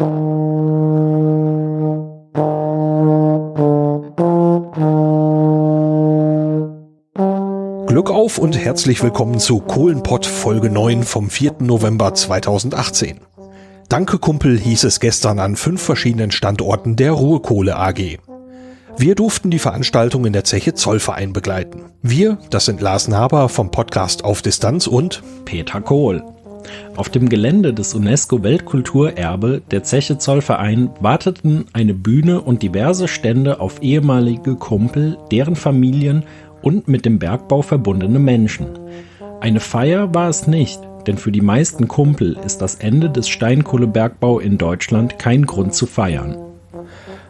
Glück auf und herzlich willkommen zu Kohlenpott Folge 9 vom 4. November 2018. Danke Kumpel hieß es gestern an fünf verschiedenen Standorten der Ruhrkohle AG. Wir durften die Veranstaltung in der Zeche Zollverein begleiten. Wir, das sind Lars Naber vom Podcast Auf Distanz und Peter Kohl. Auf dem Gelände des UNESCO-Weltkulturerbe der Zeche Zollverein warteten eine Bühne und diverse Stände auf ehemalige Kumpel, deren Familien und mit dem Bergbau verbundene Menschen. Eine Feier war es nicht, denn für die meisten Kumpel ist das Ende des Steinkohlebergbau in Deutschland kein Grund zu feiern.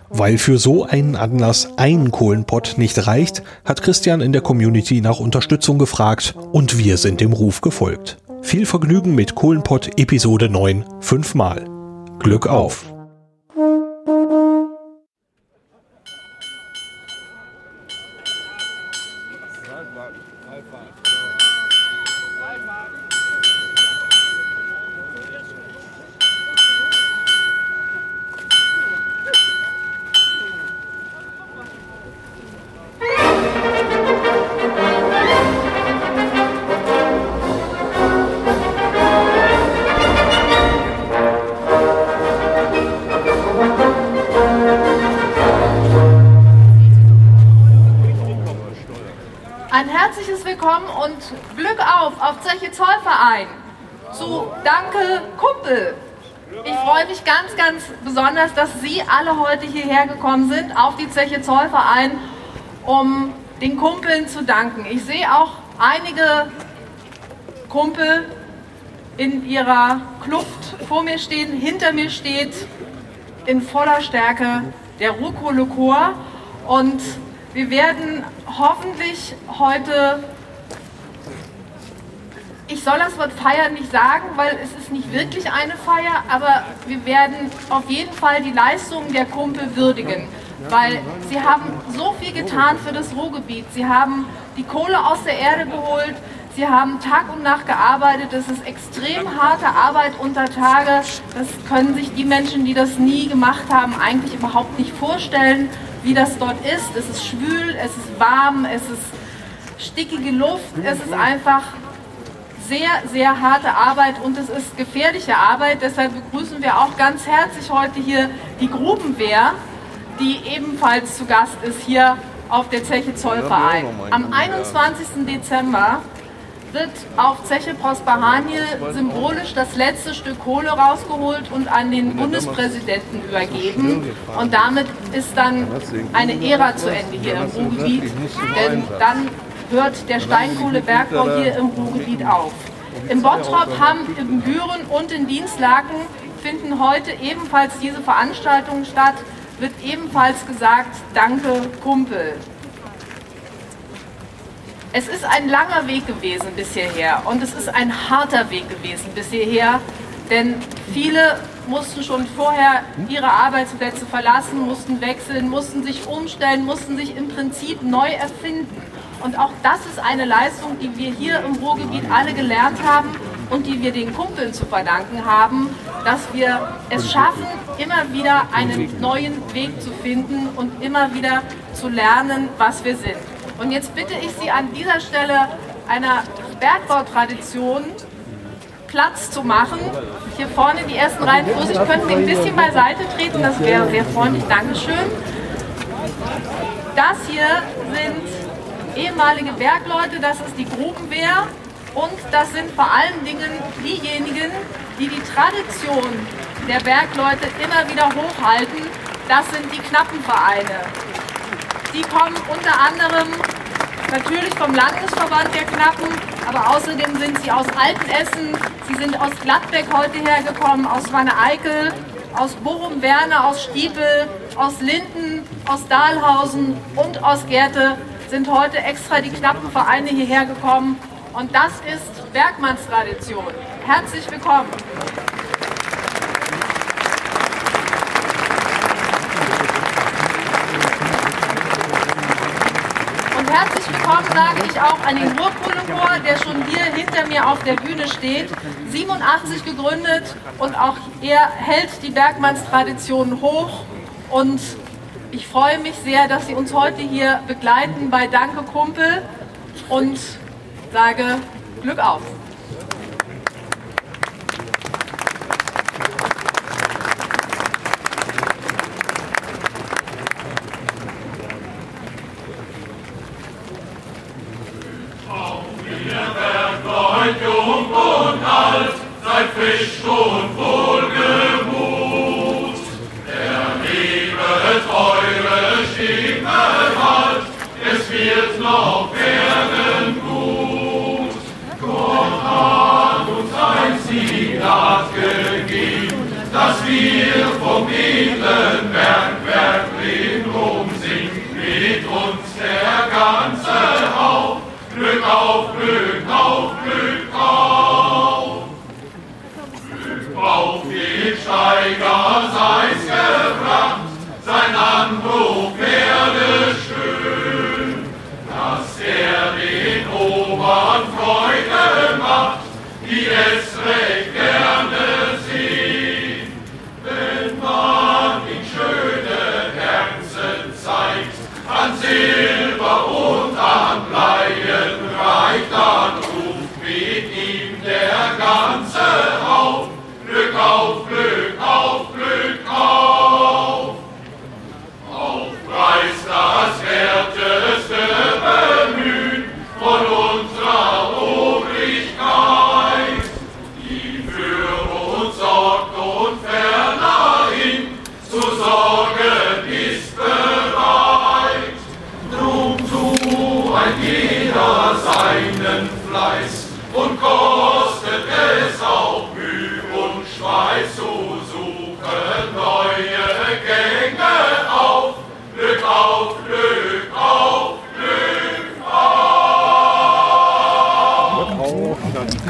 Weil für so einen Anlass ein Kohlenpott nicht reicht, hat Christian in der Community nach Unterstützung gefragt und wir sind dem Ruf gefolgt. Viel Vergnügen mit Kohlenpott Episode 9 fünfmal. Glück auf! Sie alle heute hierher gekommen sind auf die Zeche Zollverein, um den Kumpeln zu danken. Ich sehe auch einige Kumpel in ihrer Kluft vor mir stehen, hinter mir steht in voller Stärke der Ruhrkohle-Chor und wir werden hoffentlich heute, ich soll das Wort Feiern nicht sagen, weil es ist nicht wirklich eine Feier, aber wir werden auf jeden Fall die Leistungen der Kumpel würdigen, weil sie haben so viel getan für das Ruhrgebiet. Sie haben die Kohle aus der Erde geholt, Sie haben Tag und Nacht gearbeitet. Das ist extrem harte Arbeit unter Tage. Das können sich die Menschen, die das nie gemacht haben, eigentlich überhaupt nicht vorstellen, wie das dort ist. Es ist schwül, es ist warm, es ist stickige Luft. Es ist einfach sehr, sehr harte Arbeit und es ist gefährliche Arbeit. Deshalb begrüßen wir auch ganz herzlich heute hier die Grubenwehr, die ebenfalls zu Gast ist hier auf der Zeche Zollverein. Am 21. Dezember wird auf Zeche Prosperhaniel symbolisch das letzte Stück Kohle rausgeholt und an den Bundespräsidenten übergeben. Und damit ist dann eine Ära zu Ende hier im Ruhrgebiet, denn dann hört der Steinkohlebergbau hier im Ruhrgebiet auf. In Bottrop, Hamm, in Büren und in Dienstlaken finden heute ebenfalls diese Veranstaltungen statt, wird ebenfalls gesagt, danke Kumpel. Es ist ein langer Weg gewesen bis hierher und es ist ein harter Weg gewesen bis hierher, denn viele mussten schon vorher ihre Arbeitsplätze verlassen, mussten wechseln, mussten sich umstellen, mussten sich im Prinzip neu erfinden. Und auch das ist eine Leistung, die wir hier im Ruhrgebiet alle gelernt haben und die wir den Kumpeln zu verdanken haben, dass wir es schaffen, immer wieder einen neuen Weg zu finden und immer wieder zu lernen, was wir sind. Und jetzt bitte ich Sie an dieser Stelle einer Bergbautradition Platz zu machen. Hier vorne die ersten Reihen Vorsicht, könnten Sie ein bisschen beiseite treten, das wäre sehr freundlich, Dankeschön. Das hier sind ehemalige Bergleute, das ist die Grubenwehr und das sind vor allen Dingen diejenigen, die die Tradition der Bergleute immer wieder hochhalten. Das sind die Knappenvereine. Die kommen unter anderem natürlich vom Landesverband der Knappen, aber außerdem sind sie aus Altenessen, sie sind aus Gladbeck heute hergekommen, aus Wanne-Eickel, aus Bochum-Werne, aus Stiepel, aus Linden, aus Dahlhausen und aus Gerte sind heute extra die Knappenvereine hierher gekommen. Und das ist Bergmannstradition. Herzlich willkommen. herzlich willkommen sage ich auch an den Ruhrkohlechor, der schon hier hinter mir auf der Bühne steht. 87 gegründet und auch Er hält die Bergmannstradition hoch und ich freue mich sehr, dass Sie uns heute hier begleiten bei Danke Kumpel und sage Glück auf. Jeder seinen Fleiß und kostet es auch Mühe und Schweiß zu suchen neue Gänge auf. Glück auf, Glück auf,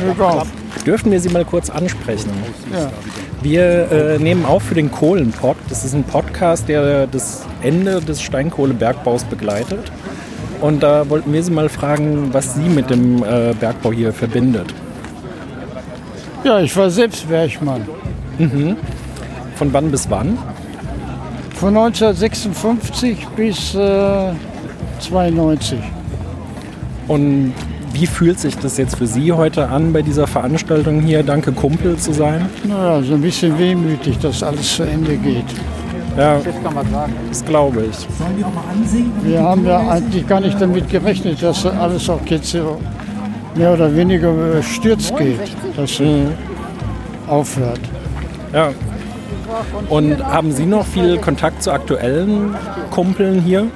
Glück Dürften wir Sie mal kurz ansprechen? Ja. Wir äh, nehmen auf für den Kohlenpod. Das ist ein Podcast, der das Ende des Steinkohlebergbaus begleitet. Und da wollten wir Sie mal fragen, was Sie mit dem äh, Bergbau hier verbindet. ja, ich war selbst Bergmann. Von wann bis wann? Von 1956 bis äh, 92. Und wie fühlt sich das jetzt für Sie heute an, bei dieser Veranstaltung hier Danke Kumpel zu sein? Naja, so ein bisschen wehmütig, dass alles zu Ende geht. Ja, das glaube ich. Wir haben ja eigentlich gar nicht damit gerechnet, dass alles auch jetzt so mehr oder weniger stürzt geht, dass es aufhört. Ja. Und haben Sie noch viel Kontakt zu aktuellen Kumpeln hier?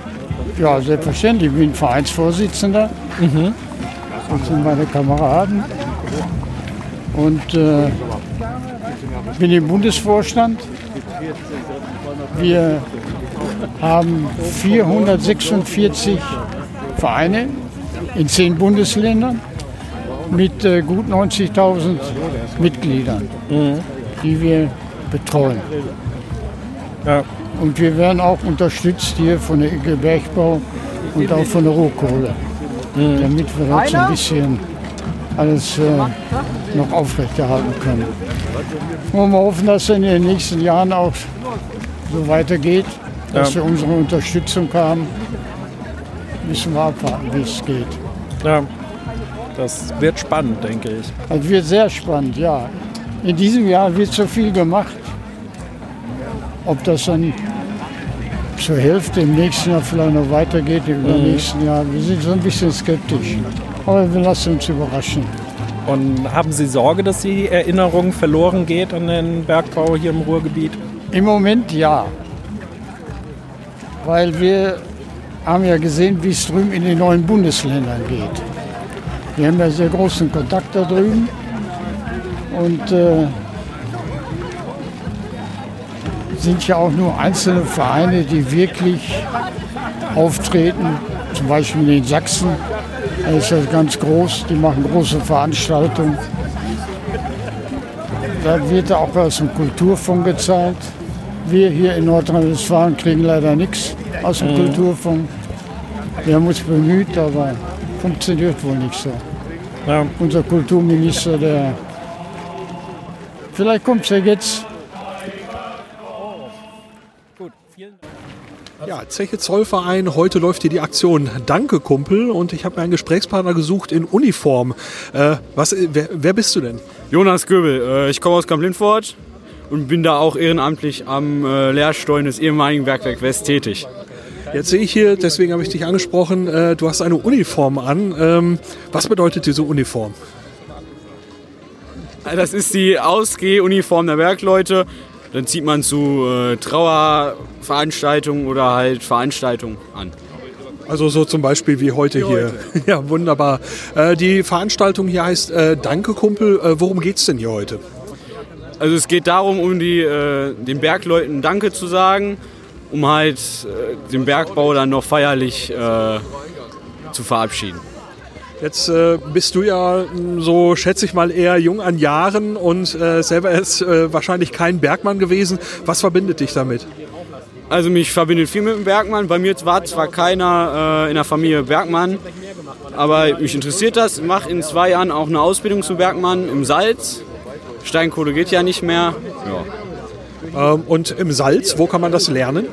Ja, selbstverständlich. Ich bin Vereinsvorsitzender. Das sind meine Kameraden. Und äh, bin im Bundesvorstand. Wir haben 446 Vereine in zehn Bundesländern mit äh, gut 90.000 Mitgliedern, die wir betreuen. Ja. Und wir werden auch unterstützt hier von der IG Bergbau und auch von der Rohkohle, damit wir das ein bisschen alles äh, noch aufrechterhalten können. Und wir hoffen, dass in den nächsten Jahren auch so weitergeht, dass Ja. wir unsere Unterstützung haben. Müssen wir abwarten, wie es geht. Ja. Das wird spannend, denke ich. Also wird sehr spannend, ja. In diesem Jahr wird so viel gemacht. Ob das dann zur Hälfte im nächsten Jahr vielleicht noch weitergeht, im übernächsten Jahr, wir sind so ein bisschen skeptisch. Aber wir lassen uns überraschen. Und haben Sie Sorge, dass die Erinnerung verloren geht an den Bergbau hier im Ruhrgebiet? Im Moment ja. Weil wir haben ja gesehen, wie es drüben in den neuen Bundesländern geht. Wir haben ja sehr großen Kontakt da drüben. Und äh, sind ja auch nur einzelne Vereine, die wirklich auftreten. Zum Beispiel in Sachsen. Da ist das ganz groß. Die machen große Veranstaltungen. Da wird auch aus dem Kulturfonds gezahlt. Wir hier in Nordrhein-Westfalen kriegen leider nichts aus dem Kulturfonds. Wir haben uns bemüht, aber funktioniert wohl nicht so. Ja. Unser Kulturminister, der vielleicht kommt es ja jetzt. Ja, Zeche Zollverein, heute läuft hier die Aktion Danke Kumpel und ich habe mir einen Gesprächspartner gesucht in Uniform. Äh, was, wer, wer, bist du denn? Jonas Göbel, äh, ich komme aus Kamp-Lindfort und bin da auch ehrenamtlich am äh, Lehrsteuern des ehemaligen Bergwerk West tätig. Jetzt sehe ich hier, deswegen habe ich dich angesprochen, äh, du hast eine Uniform an. Ähm, was bedeutet diese Uniform? Das ist die Ausgehuniform der Bergleute. Dann zieht man zu äh, Trauerveranstaltungen oder halt Veranstaltungen an. Also so zum Beispiel wie heute wie hier. Heute. Ja, wunderbar. Äh, die Veranstaltung hier heißt äh, Danke Kumpel. Äh, worum geht es denn hier heute? Also es geht darum, um die, äh, den Bergleuten Danke zu sagen um halt äh, den Bergbau dann noch feierlich äh, zu verabschieden. Jetzt äh, bist du ja hm, so, schätze ich mal, eher jung an Jahren und äh, selber ist äh, wahrscheinlich kein Bergmann gewesen. Was verbindet dich damit? Also mich verbindet viel mit dem Bergmann. Bei mir war zwar keiner in der Familie Bergmann, aber mich interessiert das. Ich mache in zwei Jahren auch eine Ausbildung zum Bergmann im Salz. Steinkohle geht ja nicht mehr. Ja. Ähm, und im Salz, wo kann man das lernen?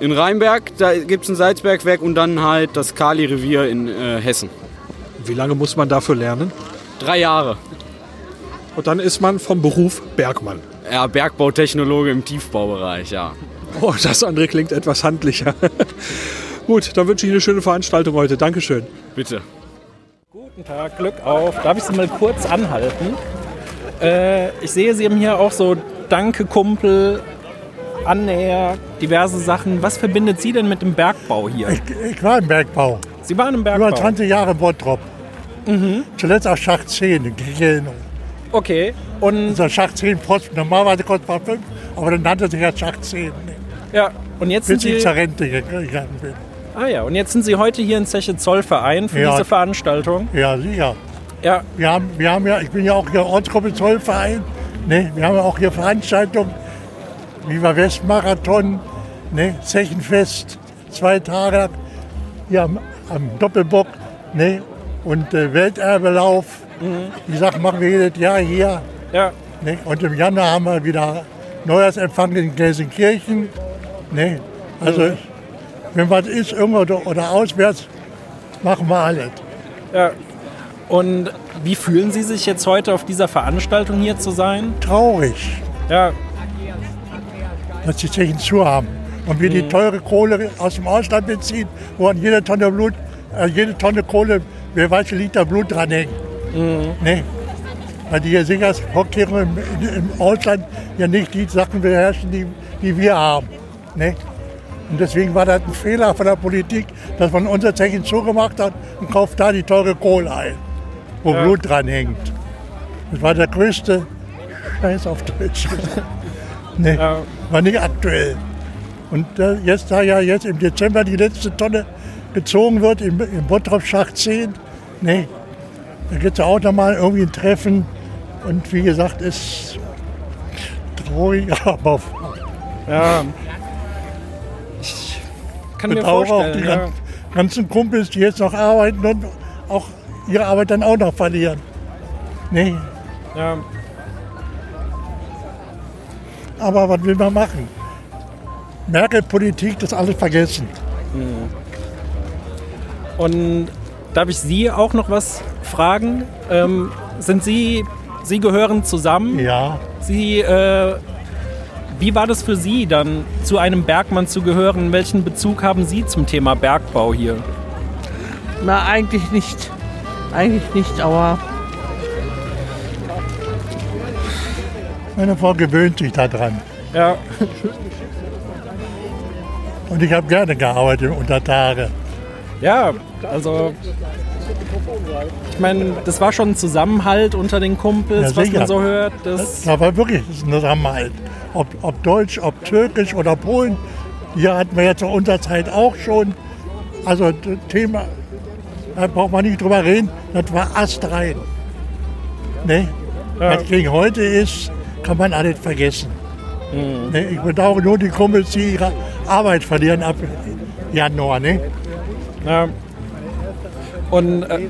In Rheinberg, da gibt es ein Salzbergwerk und dann halt das Kali-Revier in äh, Hessen. Wie lange muss man dafür lernen? Drei Jahre. Und dann ist man vom Beruf Bergmann. Ja, Bergbautechnologe im Tiefbaubereich, ja. Oh, das andere klingt etwas handlicher. Gut, dann wünsche ich eine schöne Veranstaltung heute. Dankeschön. Bitte. Guten Tag, Glück auf. Darf ich Sie mal kurz anhalten? Äh, ich sehe, Sie haben hier auch so Danke Kumpel, Annäher, diverse Sachen. Was verbindet Sie denn mit dem Bergbau hier? Ich, ich war im Bergbau. Sie waren im Bergbau? Über 20 Jahre Bottrop. Mhm. Zuletzt auch Schacht 10 in Erinnerung. Okay. Und also Schacht 10 Post, normalerweise kostet man 5, aber dann nannte sich ja Schacht 10. Ja, und jetzt Bis sind ich Sie... zur Rente gegangen bin. Ah ja, und jetzt sind Sie heute hier in Zeche Zollverein für Ja. diese Veranstaltung. Ja, sicher. Ja, Wir haben, wir haben ja, ich bin ja auch hier Ortsgruppe Zollverein. Ne? Wir haben ja auch hier Veranstaltungen, Viva Westmarathon, ne? Zechenfest, zwei Tage hier am, am Doppelbock ne? und äh, Welterbelauf. Die Sachen machen wir jedes Jahr hier. ja. Ne? Und im Januar haben wir wieder Neujahrsempfang in Gelsenkirchen. Ne? Also, wenn was ist, irgendwo oder, oder auswärts, machen wir alles. ja. Und wie fühlen Sie sich jetzt heute auf dieser Veranstaltung hier zu sein? Traurig. Ja, dass die Zechen zu haben. Und wir die teure Kohle aus dem Ausland beziehen, wo an jeder Tonne Blut, äh, jede Tonne Kohle, wer weiß wie Liter Blut dranhängen. Ne? Weil die hier im, im Ausland ja nicht die Sachen beherrschen, die, die wir haben. Ne? Und deswegen war das ein Fehler von der Politik, dass man unser Zechen zugemacht hat und kauft da die teure Kohle ein, wo Ja. Blut dranhängt. Das war der größte Scheiß auf Deutsch. Nee, Ja. war nicht aktuell. Und äh, jetzt, da ja jetzt im Dezember die letzte Tonne gezogen wird, im, im Bottrop Schacht 10, nee, da gibt es ja auch nochmal irgendwie ein Treffen. Und wie gesagt, ist traurig, aber ja. Ich kann mir bedauere auch die vorstellen. Ja. gan- ganzen Kumpels, die jetzt noch arbeiten und auch ihre Arbeit dann auch noch verlieren. Nee, Ja. aber was will man machen? Merkel-Politik, das alles vergessen. Und darf ich Sie auch noch was fragen? Ähm, sind Sie, Sie gehören zusammen? Ja, Sie, äh, wie war das für Sie dann, zu einem Bergmann zu gehören? Welchen Bezug haben Sie zum Thema Bergbau hier? Na, eigentlich nicht. Eigentlich nicht, aber meine Frau gewöhnt sich daran. Ja, Und ich habe gerne gearbeitet unter Tage. ja, also ich meine, das war schon ein Zusammenhalt unter den Kumpels, Ja, was man so hört. Das, Da war wirklich ein Zusammenhalt. Ob, ob Deutsch, ob Türkisch oder Polen. Hier hatten wir ja zu unserer Zeit auch schon. Also das Thema, da braucht man nicht drüber reden, das war astrein. Ne? Ja. Was gegen heute ist, kann man alles vergessen. Ne? Ich bedauere nur die Kumpels, die ihre Arbeit verlieren ab Januar. Ne? ja. Und äh,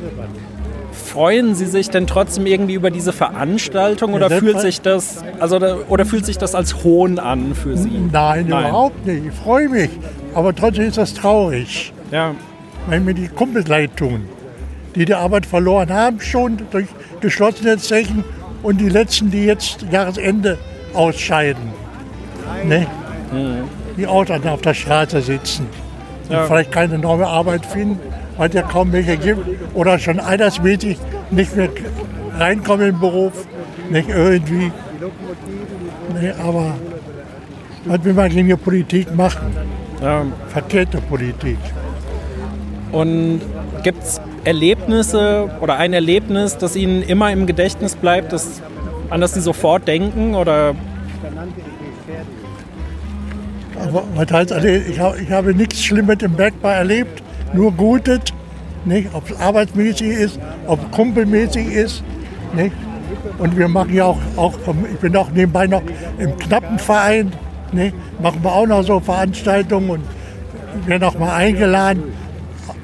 freuen Sie sich denn trotzdem irgendwie über diese Veranstaltung oder Ja, fühlt sich das also oder fühlt sich das als Hohn an für Sie? Nein, überhaupt nicht. Ich freue mich. Aber trotzdem ist das traurig, Ja, wenn mir die Kumpels leid tun, die die Arbeit verloren haben, schon durch geschlossene Zechen und die letzten, die jetzt Jahresende ausscheiden. Ne? Die auch dann auf der Straße sitzen und Ja. vielleicht keine neue Arbeit finden, weil es ja kaum welche gibt oder schon altersmäßig nicht mehr reinkommen in den Beruf, nicht irgendwie. Ne, aber was will man gegen die Politik machen? ja. Verkehrte Politik. Und gibt es Erlebnisse oder ein Erlebnis, das Ihnen immer im Gedächtnis bleibt, das, an das Sie sofort denken? Oder also ich, habe, ich habe nichts Schlimmes im Bergbau erlebt, nur Gutes. Nicht? Ob es arbeitsmäßig ist, ob es kumpelmäßig ist. Nicht? Und wir machen ja auch, auch, ich bin auch nebenbei noch im Knappenverein. Nicht? Machen wir auch noch so Veranstaltungen und werden auch mal eingeladen,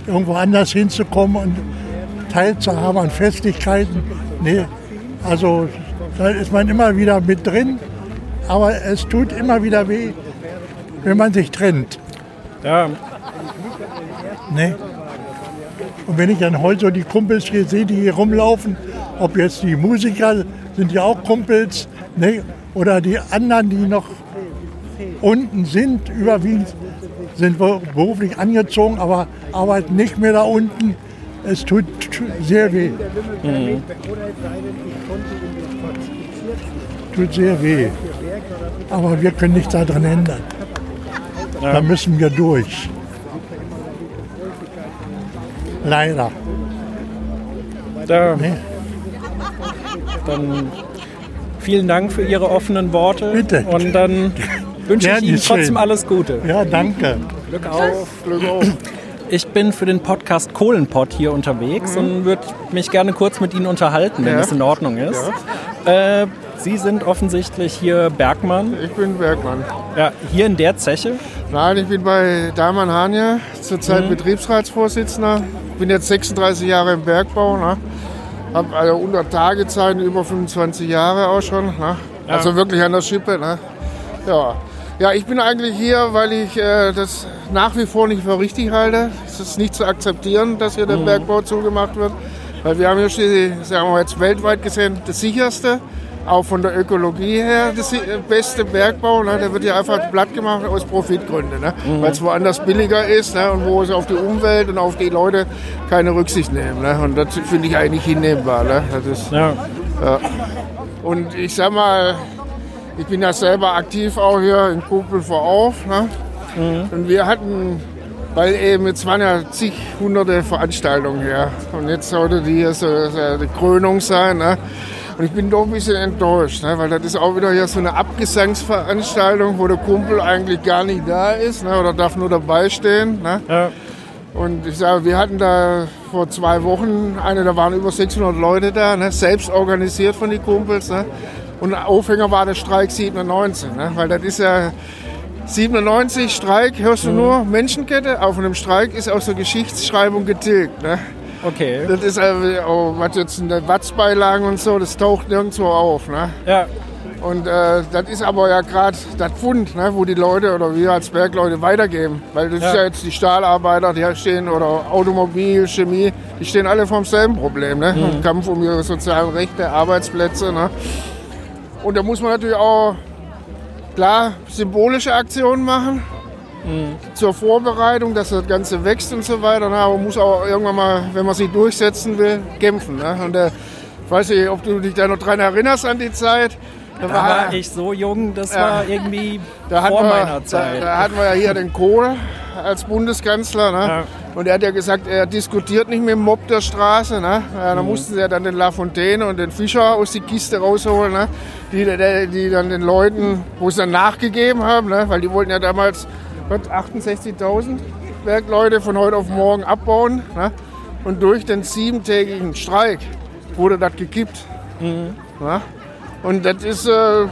irgendwo anders hinzukommen und teilzuhaben an Festlichkeiten. Nee, also da ist man immer wieder mit drin, aber es tut immer wieder weh, wenn man sich trennt. ja, Ne? Und wenn ich dann heute so die Kumpels hier sehe, die hier rumlaufen, ob jetzt die Musiker sind ja auch Kumpels, ne? oder die anderen, die noch unten sind, überwiegend sind wir beruflich angezogen, aber arbeiten nicht mehr da unten. Es tut sehr weh. Tut sehr weh. Aber wir können nichts daran ändern. Da müssen wir durch. Leider. da, Ne? dann vielen Dank für Ihre offenen Worte. Bitte. Und dann wünsche ich Ihnen trotzdem alles Gute. Ja, danke. Glück auf. Ich bin für den Podcast Kohlenpott hier unterwegs und würde mich gerne kurz mit Ihnen unterhalten, wenn Ja. es in Ordnung ist. Äh, Sie sind offensichtlich hier Bergmann. Ich bin Bergmann. Ja, hier in der Zeche. Nein, ich bin bei Daman Hanja, zurzeit Betriebsratsvorsitzender. Bin jetzt 36 Jahre im Bergbau. Ne? Habe also unter Tagezeiten über 25 Jahre auch schon. Ne? Also wirklich an der Schippe. Ne? Ja. Ja, ich bin eigentlich hier, weil ich äh, das nach wie vor nicht für richtig halte. Es ist nicht zu akzeptieren, dass hier der Bergbau zugemacht wird. Weil wir haben hier, sagen wir jetzt weltweit gesehen, das sicherste auch von der Ökologie her das beste Bergbau. Ne? Der wird ja einfach platt gemacht aus Profitgründen, ne? weil es woanders billiger ist ne? und wo es auf die Umwelt und auf die Leute keine Rücksicht nehmen. Ne? Und das finde ich eigentlich hinnehmbar. Ne? Das ist, Ja. und ich sag mal, ich bin ja selber aktiv auch hier in Kumpel vor Auf. Ne? Und wir hatten, weil eben jetzt waren ja zig hunderte Veranstaltungen hier. Und jetzt sollte die hier so, so die Krönung sein. Ne? Und ich bin doch ein bisschen enttäuscht, ne? weil das ist auch wieder hier so eine Abgesangsveranstaltung, wo der Kumpel eigentlich gar nicht da ist ne? oder darf nur dabei stehen. Ne? Ja. Und ich sage, wir hatten da vor zwei Wochen eine, da waren über 600 Leute da, ne? selbst organisiert von den Kumpels. Ne? Und Aufhänger war der Streik 97, ne? weil das ist ja 97 Streik, hörst du nur Menschenkette, auf einem Streik ist auch so Geschichtsschreibung getilgt. Ne? Okay. Das ist also, was jetzt in den Watzbeilagen und so, das taucht nirgendwo auf. Ne? Ja. Und äh, das ist aber ja gerade das Pfund, ne, wo die Leute oder wir als Bergleute weitergeben. Weil das Ja. ist ja jetzt die Stahlarbeiter, die stehen, oder Automobil, Chemie, die stehen alle vor demselben Problem. Ne? Im Kampf um ihre sozialen Rechte, Arbeitsplätze. Ne? Und da muss man natürlich auch, klar, symbolische Aktionen machen. Zur Vorbereitung, dass das Ganze wächst und so weiter. Aber man muss auch irgendwann mal, wenn man sich durchsetzen will, kämpfen. Ne? Und äh, ich weiß nicht, ob du dich da noch dran erinnerst an die Zeit. Da Da war ich so jung, das war irgendwie da vor wir, meiner Da, Zeit. da hatten wir ja hier den Kohl als Bundeskanzler. Ne? Ja. Und er hat ja gesagt, er diskutiert nicht mit dem Mob der Straße. Ne? Ja, Mhm. da mussten sie ja dann den Lafontaine und den Fischer aus die Kiste rausholen, ne? die, die, die dann den Leuten, wo sie dann nachgegeben haben, ne? weil die wollten ja damals was, 68.000 Bergleute von heute auf morgen abbauen. Ne? Und durch den siebentägigen Streik wurde das gekippt. Mhm. Ne? Und das ist, äh,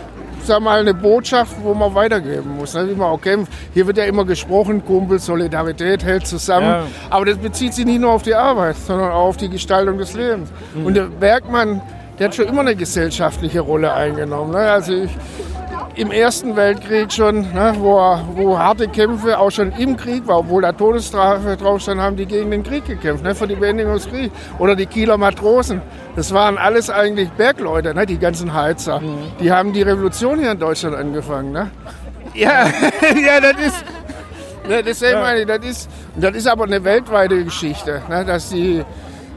sag mal, eine Botschaft, wo man weitergeben muss. Ne? Wie man auch kämpft. Hier wird ja immer gesprochen, Kumpel, Solidarität hält zusammen. Ja. Aber das bezieht sich nicht nur auf die Arbeit, sondern auch auf die Gestaltung des Lebens. Und der Bergmann, der hat schon immer eine gesellschaftliche Rolle eingenommen. Ne? Also ich, im Ersten Weltkrieg schon, ne, wo, wo harte Kämpfe auch schon im Krieg war, obwohl da Todesstrafe drauf stand, haben die gegen den Krieg gekämpft, ne, für die Beendigung des Krieges. Oder die Kieler Matrosen. Das waren alles eigentlich Bergleute, ne, die ganzen Heizer. Die haben die Revolution hier in Deutschland angefangen. Ne? Ja, ja, das ist. Ne, deswegen meine ich, das ist, das ist aber eine weltweite Geschichte, ne, dass die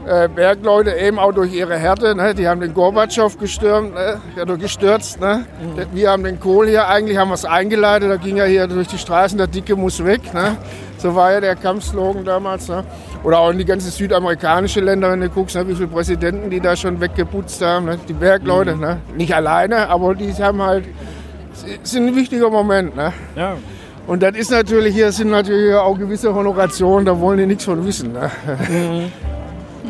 äh, Bergleute eben auch durch ihre Härte, ne, die haben den Gorbatschow gestürmt, ne, oder gestürzt. Ne. Wir haben den Kohl hier, eigentlich haben wir es eingeleitet, da ging er hier durch die Straßen, der Dicke muss weg. Ne. So war ja der Kampfslogan damals. Ne. Oder auch in die ganzen südamerikanische Länder, wenn du guckst, ne, wie viele Präsidenten die da schon weggeputzt haben. Ne. Die Bergleute, ne. nicht alleine, aber die haben halt, sind ein wichtiger Moment. Ne. Ja. Und das ist natürlich, hier sind natürlich auch gewisse Honorationen, da wollen die nichts von wissen. Ne?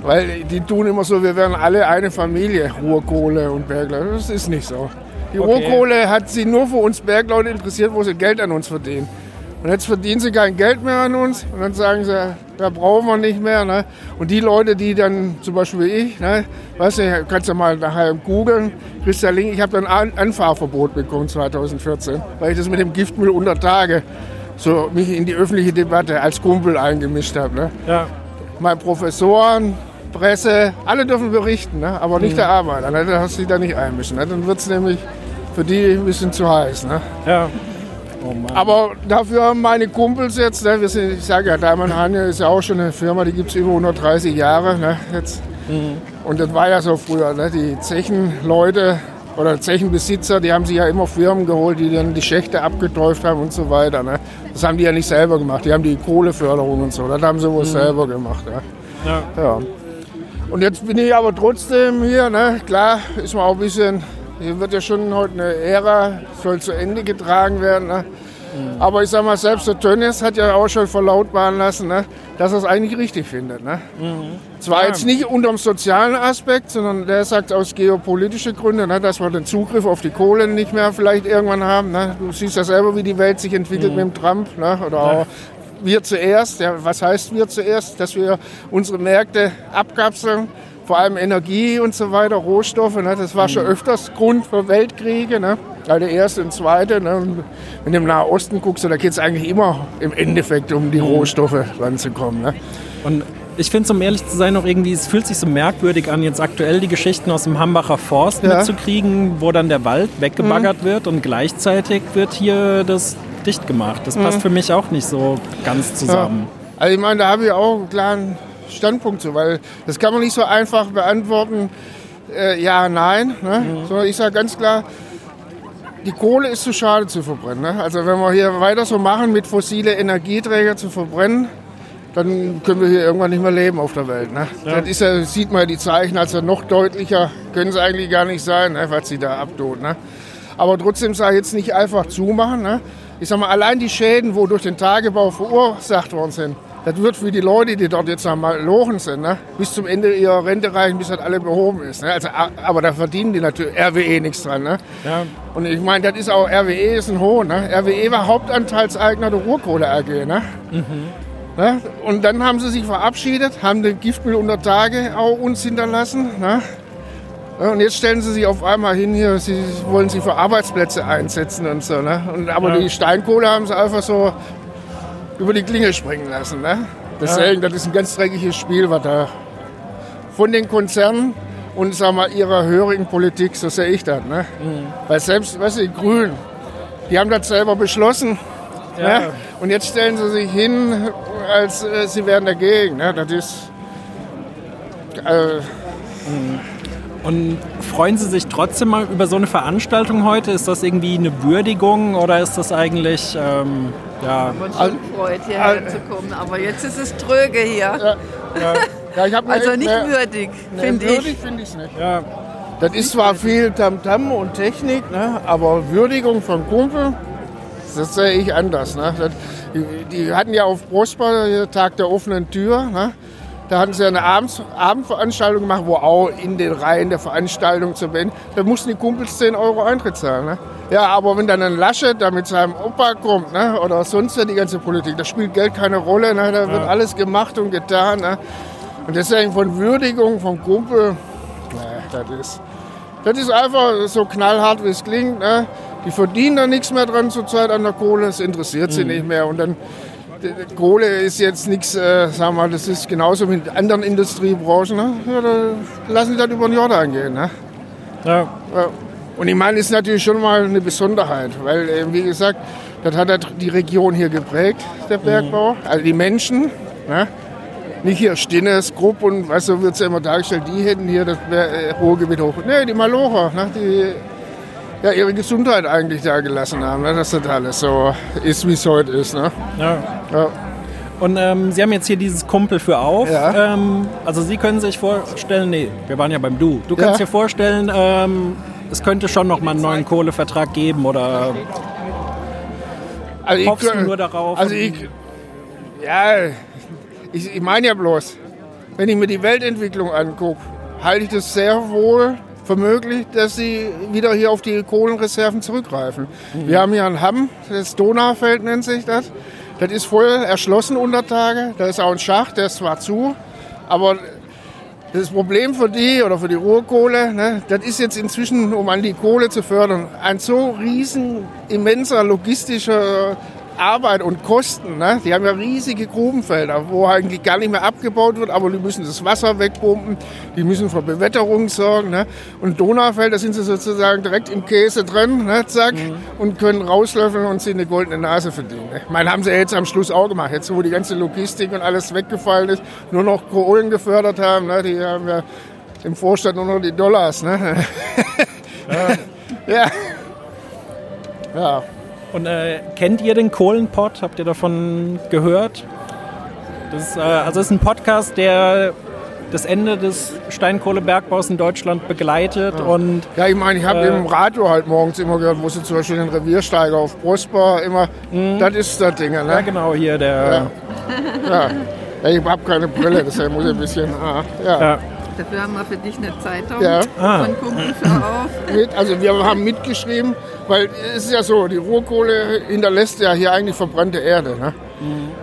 Weil die tun immer so, wir wären alle eine Familie, Ruhrkohle und Bergleute. Das ist nicht so. Die Okay. Ruhrkohle hat sie nur für uns Bergleute interessiert, wo sie Geld an uns verdienen. Und jetzt verdienen sie kein Geld mehr an uns und dann sagen sie, da brauchen wir nicht mehr. Ne? Und die Leute, die dann, zum Beispiel wie ich, ne, weißt du, kannst du mal nachher googeln, Christa Link, ich habe dann ein Anfahrverbot bekommen 2014, weil ich das mit dem Giftmüll unter Tage so mich in die öffentliche Debatte als Kumpel eingemischt habe. Ne? Ja. Meine Professoren, Presse, alle dürfen berichten, ne? aber nicht der Arbeiter. Ne? Da hast du dich da nicht einmischen. Ne? Dann wird es nämlich für die ein bisschen zu heiß. Ne? Ja. Oh Mann. Aber dafür haben meine Kumpels jetzt, ne, wir sind, ich sage ja, Daimann Hanje ist ja auch schon eine Firma, die gibt es über 130 Jahre. Ne, jetzt. Und das war ja so früher. Ne, die Zechenleute oder Zechenbesitzer, die haben sich ja immer Firmen geholt, die dann die Schächte abgetäuft haben und so weiter. Ne. Das haben die ja nicht selber gemacht. Die haben die Kohleförderung und so. Das haben sie wohl selber gemacht. Ja. Ja. Ja. Und jetzt bin ich aber trotzdem hier. Ne? Klar ist man auch ein bisschen, hier wird ja schon heute eine Ära, soll zu Ende getragen werden. Ne? Aber ich sag mal, selbst der Tönnies hat ja auch schon verlautbaren lassen, ne? dass er es eigentlich richtig findet. Ne? Zwar jetzt nicht unter dem sozialen Aspekt, sondern der sagt aus geopolitischen Gründen, ne? dass wir den Zugriff auf die Kohle nicht mehr vielleicht irgendwann haben. Ne? Du siehst ja selber, wie die Welt sich entwickelt mit dem Trump. Ne? Oder auch wir zuerst. Ja, was heißt wir zuerst? Dass wir unsere Märkte abkapseln, vor allem Energie und so weiter, Rohstoffe. Ne? Das war schon öfters Grund für Weltkriege. Ne? Also der erste und zweite. Ne? Wenn du im Nahen Osten guckst, da geht es eigentlich immer im Endeffekt um die Rohstoffe ranzukommen. Ne? Und ich finde es, um ehrlich zu sein, auch irgendwie, es fühlt sich so merkwürdig an, jetzt aktuell die Geschichten aus dem Hambacher Forst Ja. mitzukriegen, wo dann der Wald weggebaggert wird und gleichzeitig wird hier das dicht gemacht. Das passt für mich auch nicht so ganz zusammen. Also ich meine, da habe ich auch einen klaren Standpunkt zu, weil das kann man nicht so einfach beantworten, äh, ja, nein. Ne? Sondern ich sage ganz klar, die Kohle ist zu schade zu verbrennen. Ne? Also wenn wir hier weiter so machen, mit fossile Energieträger zu verbrennen, dann können wir hier irgendwann nicht mehr leben auf der Welt. Ne? Das ist ja, sieht man ja die Zeichen, also noch deutlicher können sie eigentlich gar nicht sein, ne? was sie da abtun. Ne? Aber trotzdem sage ich jetzt nicht einfach zumachen. Ne? Ich sage mal, allein die Schäden, wo durch den Tagebau verursacht worden sind, das wird für die Leute, die dort jetzt einmal lochen sind, ne? bis zum Ende ihrer Rente reichen, bis das alle behoben ist. Ne? Also, aber da verdienen die natürlich RWE nichts dran. Ne? Ja. Und ich meine, das ist auch, RWE ist ein Hohn. Ne? RWE war Hauptanteilseigner der Ruhrkohle AG. Ne? Ne? Und dann haben sie sich verabschiedet, haben den Giftmüll unter Tage auch uns hinterlassen. Ne? Ja, Und jetzt stellen sie sich auf einmal hin, hier, sie wollen sie für Arbeitsplätze einsetzen und so. Ne? Und, aber die Steinkohle haben sie einfach so über die Klinge springen lassen. Ne? Deswegen, das ist ein ganz dreckiges Spiel, was da von den Konzernen und sag mal, ihrer höheren Politik, so sehe ich das. Ne? Weil selbst, weißt du, die Grünen, die haben das selber beschlossen. Ne? Und jetzt stellen sie sich hin, als äh, sie wären dagegen. Ne? Das ist. Äh, Und freuen Sie sich trotzdem mal über so eine Veranstaltung heute? Ist das irgendwie eine Würdigung oder ist das eigentlich, ähm, ja, Man schon freut, hierher zu kommen. Aber jetzt ist es tröge hier. ja, ich hab mir Also nicht mehr- würdig, finde würdig ich. finde ich es nicht. ja, Das ist zwar viel Tamtam und Technik, ne, aber Würdigung von Kumpel, das sehe ich anders. Ne. Das, die, die hatten ja auf Prosper Tag der offenen Tür. Ne. Da hatten sie eine Abends, Abendveranstaltung gemacht, wo auch in den Reihen der Veranstaltung zu werden. Da mussten die Kumpels 10 Euro Eintritt zahlen. Ne? Ja, aber wenn dann ein Laschet da mit seinem Opa kommt ne? oder sonst ja die ganze Politik, da spielt Geld keine Rolle. Ne? Da wird alles gemacht und getan. Ne? Und deswegen von Würdigung vom Kumpel, naja, das ist, das ist einfach so knallhart, wie es klingt. Ne? Die verdienen da nichts mehr dran zurzeit an der Kohle, es interessiert sie nicht mehr. Und dann, Kohle ist jetzt nichts, äh, sagen wir mal, das ist genauso wie in anderen Industriebranchen. Ne? Ja, da lassen sie das über den Jordan gehen. Ne? Ja. Und ich meine, ist natürlich schon mal eine Besonderheit, weil, äh, wie gesagt, das hat halt die Region hier geprägt, der Bergbau. Also die Menschen, ne? nicht hier Stinnes, Grupp und was so wird es ja immer dargestellt, die hätten hier das äh, Ruhrgebiet hoch. Nee, die Malocher, ne? die ja, ihre Gesundheit eigentlich da gelassen haben, ne? dass das alles so ist, wie es heute ist. Ne? Ja. Ja. Und ähm, Sie haben jetzt hier dieses Kumpel für auf. Ja. Ähm, also Sie können sich vorstellen, nee, wir waren ja beim Du. Du Ja. kannst dir vorstellen, ähm, es könnte schon noch mal einen neuen Kohlevertrag geben oder Also hoffst du kö- nur darauf? Also ich, ja, ich, ich meine ja bloß, wenn ich mir die Weltentwicklung angucke, halte ich das sehr wohl für möglich, dass sie wieder hier auf die Kohlenreserven zurückgreifen. Wir haben hier einen Hamm, das Donaufeld nennt sich das. Das ist voll erschlossen unter Tage. Da ist auch ein Schacht, der ist zwar zu, aber das Problem für die oder für die Ruhrkohle, ne, das ist jetzt inzwischen, um an die Kohle zu fördern, ein so riesen, immenser logistischer Arbeit und Kosten. Ne? Die haben ja riesige Grubenfelder, wo eigentlich gar nicht mehr abgebaut wird, aber die müssen das Wasser wegpumpen, die müssen für Bewetterung sorgen. Ne? Und Donaufeld, da sind sie sozusagen direkt im Käse drin, ne? zack, und können rauslöffeln und sich eine goldene Nase verdienen. Ne? Ich meine, haben sie jetzt am Schluss auch gemacht, jetzt wo die ganze Logistik und alles weggefallen ist, nur noch Kohlen gefördert haben, ne? die haben ja im Vorstand nur noch die Dollars. Ne? ja. Ja. Und äh, kennt ihr den Kohlenpott? Habt ihr davon gehört? Das ist, äh, also es ist ein Podcast, der das Ende des Steinkohlebergbaus in Deutschland begleitet und Ja, ich meine, ich habe Äh. im Radio halt morgens immer gehört, wo sie zum Beispiel den Reviersteiger auf Prosper immer, das ist das Ding, ja ne? genau hier der Ja. ja. Ich habe keine Brille, deshalb muss ich ein bisschen, ah, ja. Dafür haben wir für dich eine Zeitung Ja. Ah. von Kumpel für auf. Also wir haben mitgeschrieben, weil es ist ja so, die Rohkohle hinterlässt ja hier eigentlich verbrannte Erde. Ne?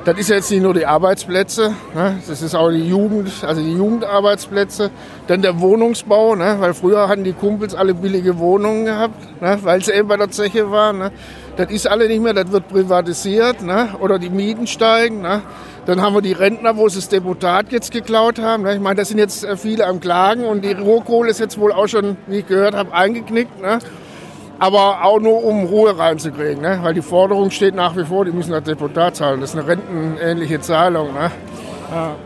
Das ist jetzt nicht nur die Arbeitsplätze, ne? das ist auch die Jugend, also die Jugendarbeitsplätze, dann der Wohnungsbau, ne? weil früher hatten die Kumpels alle billige Wohnungen gehabt, ne? weil sie eben bei der Zeche waren. Ne? Das ist alle nicht mehr, das wird privatisiert ne? oder die Mieten steigen. Ne? Dann haben wir die Rentner, wo sie das Deputat jetzt geklaut haben. Ne? Ich meine, da sind jetzt äh, viele am Klagen und die Rohkohle ist jetzt wohl auch schon, wie ich gehört habe, eingeknickt. Ne? Aber auch nur, um Ruhe reinzukriegen, ne? weil die Forderung steht nach wie vor, die müssen das Deputat zahlen. Das ist eine rentenähnliche Zahlung. Ne?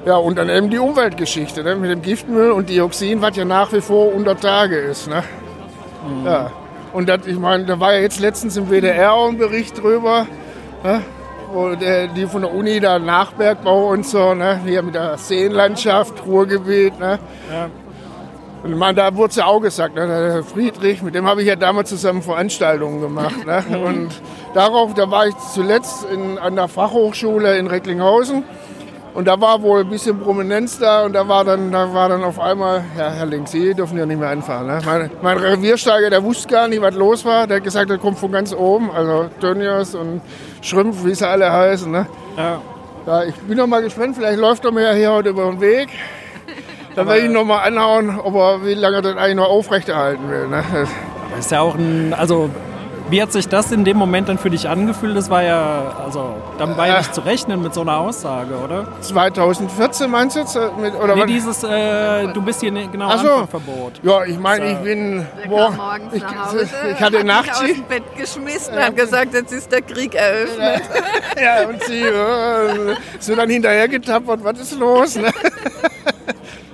Ja, und dann eben die Umweltgeschichte ne? mit dem Giftmüll und Dioxin, was ja nach wie vor unter Tage ist. Ne? Ja. Und das, ich meine, da war ja jetzt letztens im WDR auch ein Bericht drüber, ne? wo der, die von der Uni da Nachbergbau und so, ne? hier mit der Seenlandschaft, Ruhrgebiet. Ne? Und meine, da wurde es ja auch gesagt, ne, Herr Friedrich, mit dem habe ich ja damals zusammen Veranstaltungen gemacht. Ne? Und darauf, da war ich zuletzt in, an der Fachhochschule in Recklinghausen. Und da war wohl ein bisschen Prominenz da und da war dann, da war dann auf einmal, ja, Herr Links, Sie dürfen ja nicht mehr anfahren. Ne? Mein, mein Reviersteiger, der wusste gar nicht, was los war. Der hat gesagt, der kommt von ganz oben, also Tönnies und Schrümpf, wie sie alle heißen. Ne? Ja. Ja, ich bin noch mal gespannt, vielleicht läuft er mir ja hier heute über den Weg. Dann werde ich ihn noch mal anhauen, ob er, wie lange er das eigentlich noch aufrechterhalten will. Ne? Ist ja auch ein, also wie hat sich das in dem Moment dann für dich angefühlt? Das war ja, also dann war ja nicht zu rechnen mit so einer Aussage, oder? 2014 meinst du jetzt? äh, Mit, oder Nee, dieses, äh, du bist hier ne- genau Ach so. Anfahrverbot. Ja, ich meine, ich bin. Boah, morgens ich, nach Hause, ich hatte hat mich aus dem Bett geschmissen und hat gesagt, jetzt ist der Krieg eröffnet. Ja, und sie äh, sind dann hinterher getappert, was ist los? Ne?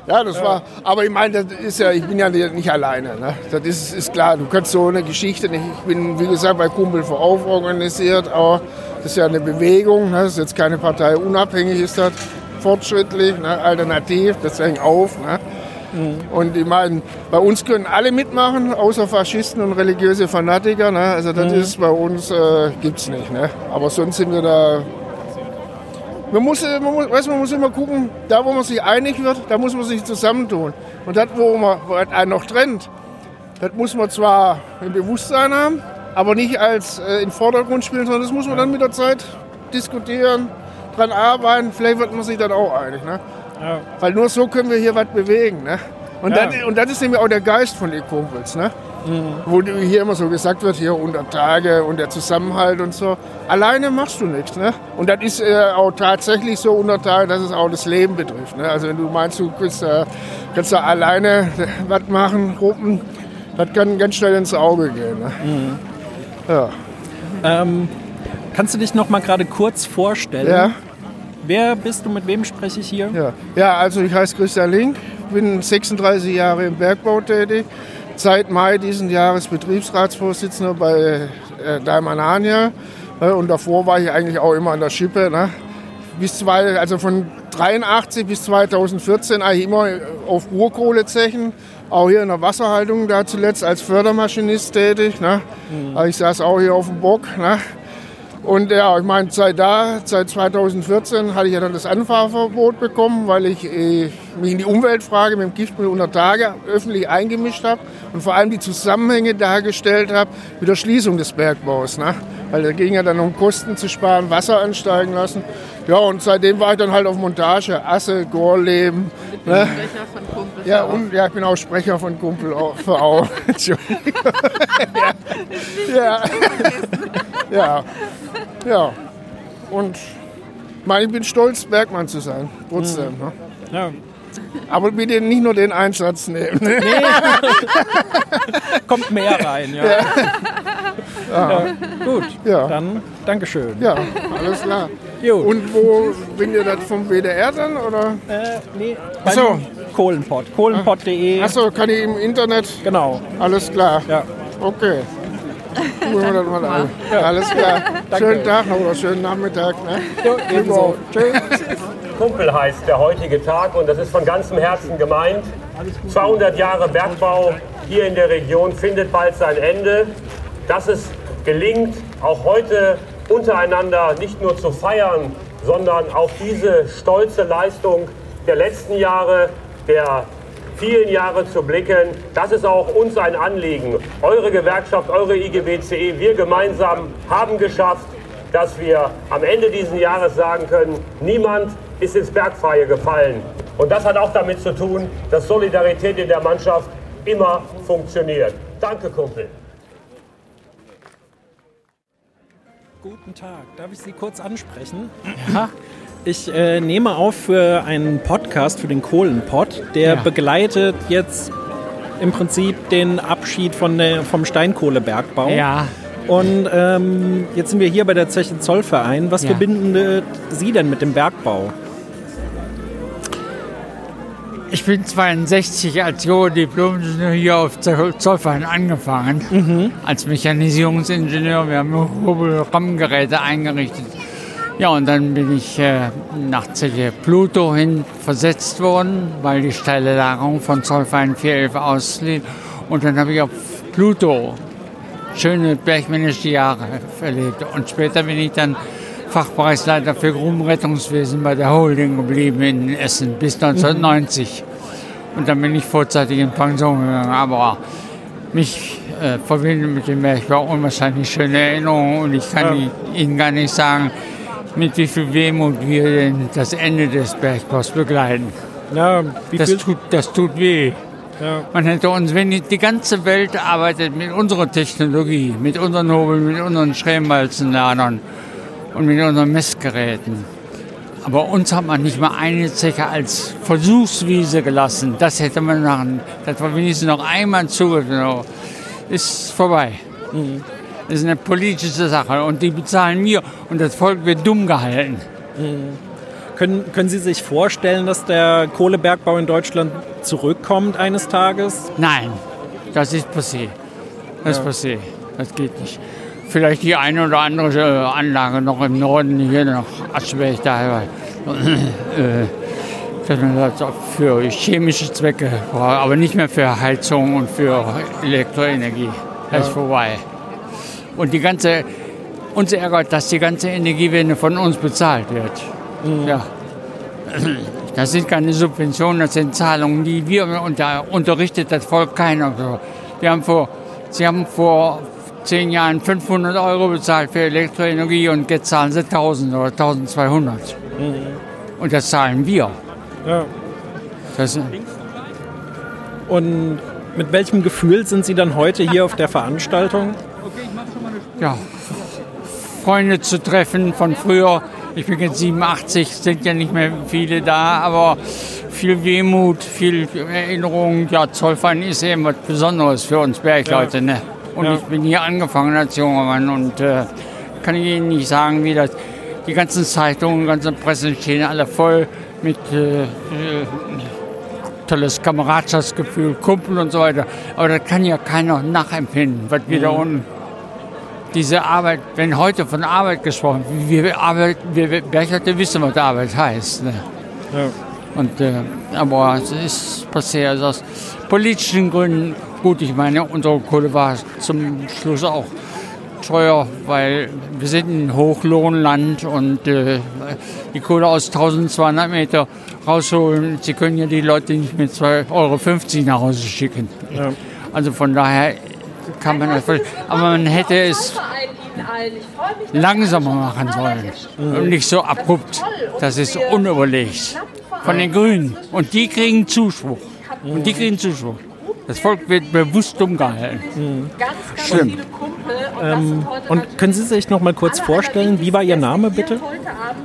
Ja, das war, aber ich meine, das ist ja, ich bin ja nicht alleine. Ne? Das ist, ist klar, du kannst so eine Geschichte nicht. Ich bin, wie gesagt, bei Kumpel für Auf organisiert, auch das ist ja eine Bewegung, ne? das ist jetzt keine Partei, unabhängig ist das, fortschrittlich, ne? alternativ, deswegen auf. Ne? Und ich meine, bei uns können alle mitmachen, außer Faschisten und religiöse Fanatiker. Ne? Also das ist bei uns, äh, gibt es nicht. Ne? Aber sonst sind wir da man muss, man, muss, weißt, man muss immer gucken, da wo man sich einig wird, da muss man sich zusammentun. Und das, wo man wo einen noch trennt, das muss man zwar im Bewusstsein haben, aber nicht als äh, in Vordergrund spielen, sondern das muss man dann mit der Zeit diskutieren, dran arbeiten. Vielleicht wird man sich dann auch einig. Ne? Ja. Weil nur so können wir hier was bewegen. Ne? Und, Ja. das, und das ist nämlich auch der Geist von den Kumpels. Ne? Wo hier immer so gesagt wird, hier 100 Tage und der Zusammenhalt und so. Alleine machst du nichts. Ne? Und das ist äh, auch tatsächlich so 100 Tage, dass es auch das Leben betrifft. Ne? Also wenn du meinst, du kannst, äh, kannst da alleine was machen, Gruppen, das kann ganz schnell ins Auge gehen. Ne? Ja. Ähm, kannst du dich noch mal gerade kurz vorstellen? Ja. Wer bist du, mit wem spreche ich hier? Ja. ja, also ich heiße Christian Link, bin 36 Jahre im Bergbau tätig, seit Mai diesen Jahres Betriebsratsvorsitzender bei äh, Daimler Hania äh, und davor war ich eigentlich auch immer an der Schippe. Ne? Bis zwei, also von 83 bis 2014 eigentlich immer auf Urkohlezechen, auch hier in der Wasserhaltung, da zuletzt als Fördermaschinist tätig. Ne? Aber Ich saß auch hier auf dem Bock. Ne? Und ja, ich meine, seit da, seit 2014 hatte ich ja dann das Anfahrverbot bekommen, weil ich äh, mich in die Umweltfrage mit dem Giftmüll unter Tage öffentlich eingemischt habe und vor allem die Zusammenhänge dargestellt habe mit der Schließung des Bergbaus. Ne? Weil da ging ja dann um Kosten zu sparen, Wasser ansteigen lassen. Ja, und seitdem war ich dann halt auf Montage, Asse, Gorleben. Ne? Sprecher von Kumpel. Ja, und ja, ich bin auch Sprecher von Kumpel für auch. Entschuldigung. ja. ja. Ja. Und ich meine, ich bin stolz, Bergmann zu sein. Trotzdem. Ne? Ja. Aber bitte nicht nur den Einsatz nehmen. Ne? Kommt mehr rein, ja. ja. Gut, Ja. dann Dankeschön. Ja, alles klar. Gut. Und wo bringt ihr das vom WDR dann? Oder? Äh, nee, Ach so. beim Kohlenpott. Kohlenpott.de. Achso, kann ich im Internet? Genau. Alles klar. Ja. Okay. Gucken wir das mal an. Alles klar. Schönen Tag noch oder schönen Nachmittag. Ne? ebenso. Tschüss. Kumpel heißt der heutige Tag und das ist von ganzem Herzen gemeint. 200 Jahre Bergbau hier in der Region findet bald sein Ende. Dass es gelingt, auch heute untereinander nicht nur zu feiern, sondern auf diese stolze Leistung der letzten Jahre, der vielen Jahre zu blicken, das ist auch uns ein Anliegen. Eure Gewerkschaft, eure IGBCE, wir gemeinsam haben geschafft, dass wir am Ende dieses Jahres sagen können, niemand ist ins Bergfreie gefallen. Und das hat auch damit zu tun, dass Solidarität in der Mannschaft immer funktioniert. Danke, Kumpel. Guten Tag. Darf ich Sie kurz ansprechen? Ja. Ich äh, nehme auf für einen Podcast, für den Kohlenpott. Der Ja. begleitet jetzt im Prinzip den Abschied von der, vom Steinkohlebergbau. Ja. Und ähm, jetzt sind wir hier bei der Zeche Zollverein. Was Ja. verbinden Sie denn mit dem Bergbau? Ich bin 62 als Geodiplom-Ingenieur hier auf Zollverein angefangen. Als Mechanisierungsingenieur. Wir haben Hobel-Rammgeräte eingerichtet. Ja, und dann bin ich äh, nach Zeche Pluto hin versetzt worden, weil die steile Lagerung von Zollverein 411 auslief. Und dann habe ich auf Pluto schöne bergmännische Jahre erlebt. Und später bin ich dann Fachbereichsleiter für Grubenrettungswesen bei der Holding geblieben in Essen bis 1990. Und dann bin ich vorzeitig in Pension gegangen. Aber mich äh, verbindet mit dem Bergbau unwahrscheinlich schöne Erinnerungen und ich kann Ihnen gar nicht sagen, mit wie viel Wehmut wir denn das Ende des Bergbaus begleiten. Ja, das, tut, das tut weh. Ja. Man hätte uns, wenn die, ganze Welt arbeitet mit unserer Technologie, mit unseren Hobeln, mit unseren Schrämwalzenladern und mit unseren Messgeräten. Aber uns hat man nicht mal eine Zeche als Versuchswiese gelassen. Das hätte man machen. Das war wenigstens noch einmal zugelassen. Ist vorbei. Das ist eine politische Sache und die bezahlen wir und das Volk wird dumm gehalten. Können, können Sie sich vorstellen, dass der Kohlebergbau in Deutschland zurückkommt eines Tages? Nein, das ist passé. Das ist Ja. passé. Das geht nicht. Vielleicht die eine oder andere äh, Anlage noch im Norden, hier noch Aschberg, da. Äh, dass man das für chemische Zwecke braucht, aber nicht mehr für Heizung und für Elektroenergie. Das ist Ja. vorbei. Und die ganze, uns ärgert, dass die ganze Energiewende von uns bezahlt wird. Ja. Das sind keine Subventionen, das sind Zahlungen, die wir unter, unterrichtet das Volk keiner. Wir haben vor, Sie haben vor zehn Jahren 500 Euro bezahlt für Elektroenergie und jetzt zahlen Sie 1000 oder 1200. Mhm. Und das zahlen wir. Ja. Das, und mit welchem Gefühl sind Sie dann heute hier auf der Veranstaltung? Ja, Freunde zu treffen von früher. Ich bin jetzt 87, sind ja nicht mehr viele da, aber viel Wehmut, viel Erinnerung. Ja, Zollverein ist eben was Besonderes für uns Bergleute. Ne? Und ja. ich bin hier angefangen als junger Mann und äh, kann Ihnen nicht sagen, wie das. Die ganzen Zeitungen, die ganzen Pressen stehen alle voll mit äh, äh, tolles Kameradschaftsgefühl, Kumpel und so weiter. Aber das kann ja keiner nachempfinden, was wir mhm. da unten. Diese Arbeit, wenn heute von Arbeit gesprochen wird, wir, Arbeit, wir Bergleute wissen, was Arbeit heißt. Ne? Ja. Und, äh, aber es ist passiert also aus politischen Gründen. Gut, ich meine, unsere Kohle war zum Schluss auch teuer, weil wir sind ein Hochlohnland und äh, die Kohle aus 1200 Meter rausholen, sie können ja die Leute nicht mit 2,50 Euro nach Hause schicken. Ja. Also von daher kann man das, aber man hätte es langsamer machen sollen und nicht so abrupt. Das ist unüberlegt von den Grünen. Und die kriegen Zuspruch. Und die kriegen Zuspruch. Das Volk wird bewusst umgehalten. Mhm. Schlimm. Ähm, und können Sie sich noch mal kurz vorstellen, wie war Ihr Name bitte?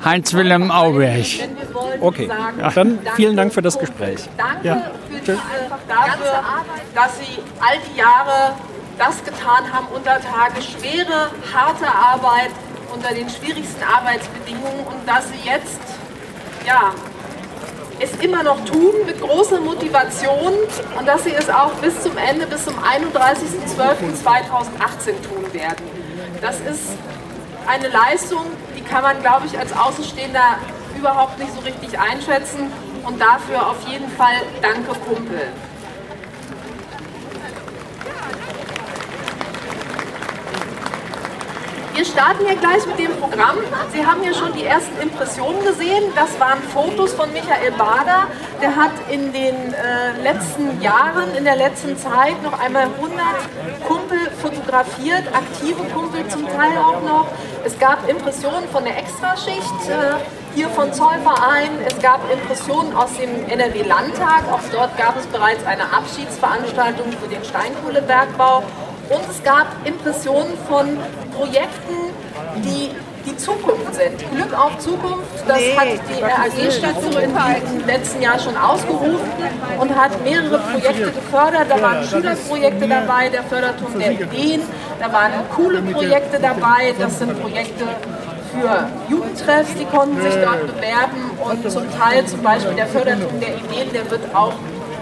Heinz-Wilhelm Auberg. Okay, dann vielen Dank für das Gespräch. Danke ja. für die, dafür, dass Sie all die Jahre das getan haben unter Tage, schwere, harte Arbeit unter den schwierigsten Arbeitsbedingungen und dass Sie jetzt ja, es immer noch tun mit großer Motivation und dass sie es auch bis zum Ende, bis zum 31.12.2018 tun werden. Das ist eine Leistung, die kann man, glaube ich, als Außenstehender überhaupt nicht so richtig einschätzen und dafür auf jeden Fall danke Kumpel. Wir starten hier gleich mit dem Programm. Sie haben hier schon die ersten Impressionen gesehen. Das waren Fotos von Michael Bader. Der hat in den äh, letzten Jahren, in der letzten Zeit noch einmal 100 Kumpel fotografiert, aktive Kumpel zum Teil auch noch. Es gab Impressionen von der Extraschicht. Äh, hier von Zollverein. Es gab Impressionen aus dem NRW-Landtag. Auch dort gab es bereits eine Abschiedsveranstaltung für den Steinkohlebergbau. Und es gab Impressionen von Projekten, die die Zukunft sind. Glück auf Zukunft, das nee, hat die RAG-Station im letzten Jahr schon ausgerufen und hat mehrere Projekte gefördert. Da waren Schülerprojekte dabei, der Förderturm der Ideen, da waren coole Projekte dabei, das sind Projekte für Jugendtreffs, die konnten sich dort bewerben. Und zum Teil zum Beispiel der Förderturm der Ideen, der wird auch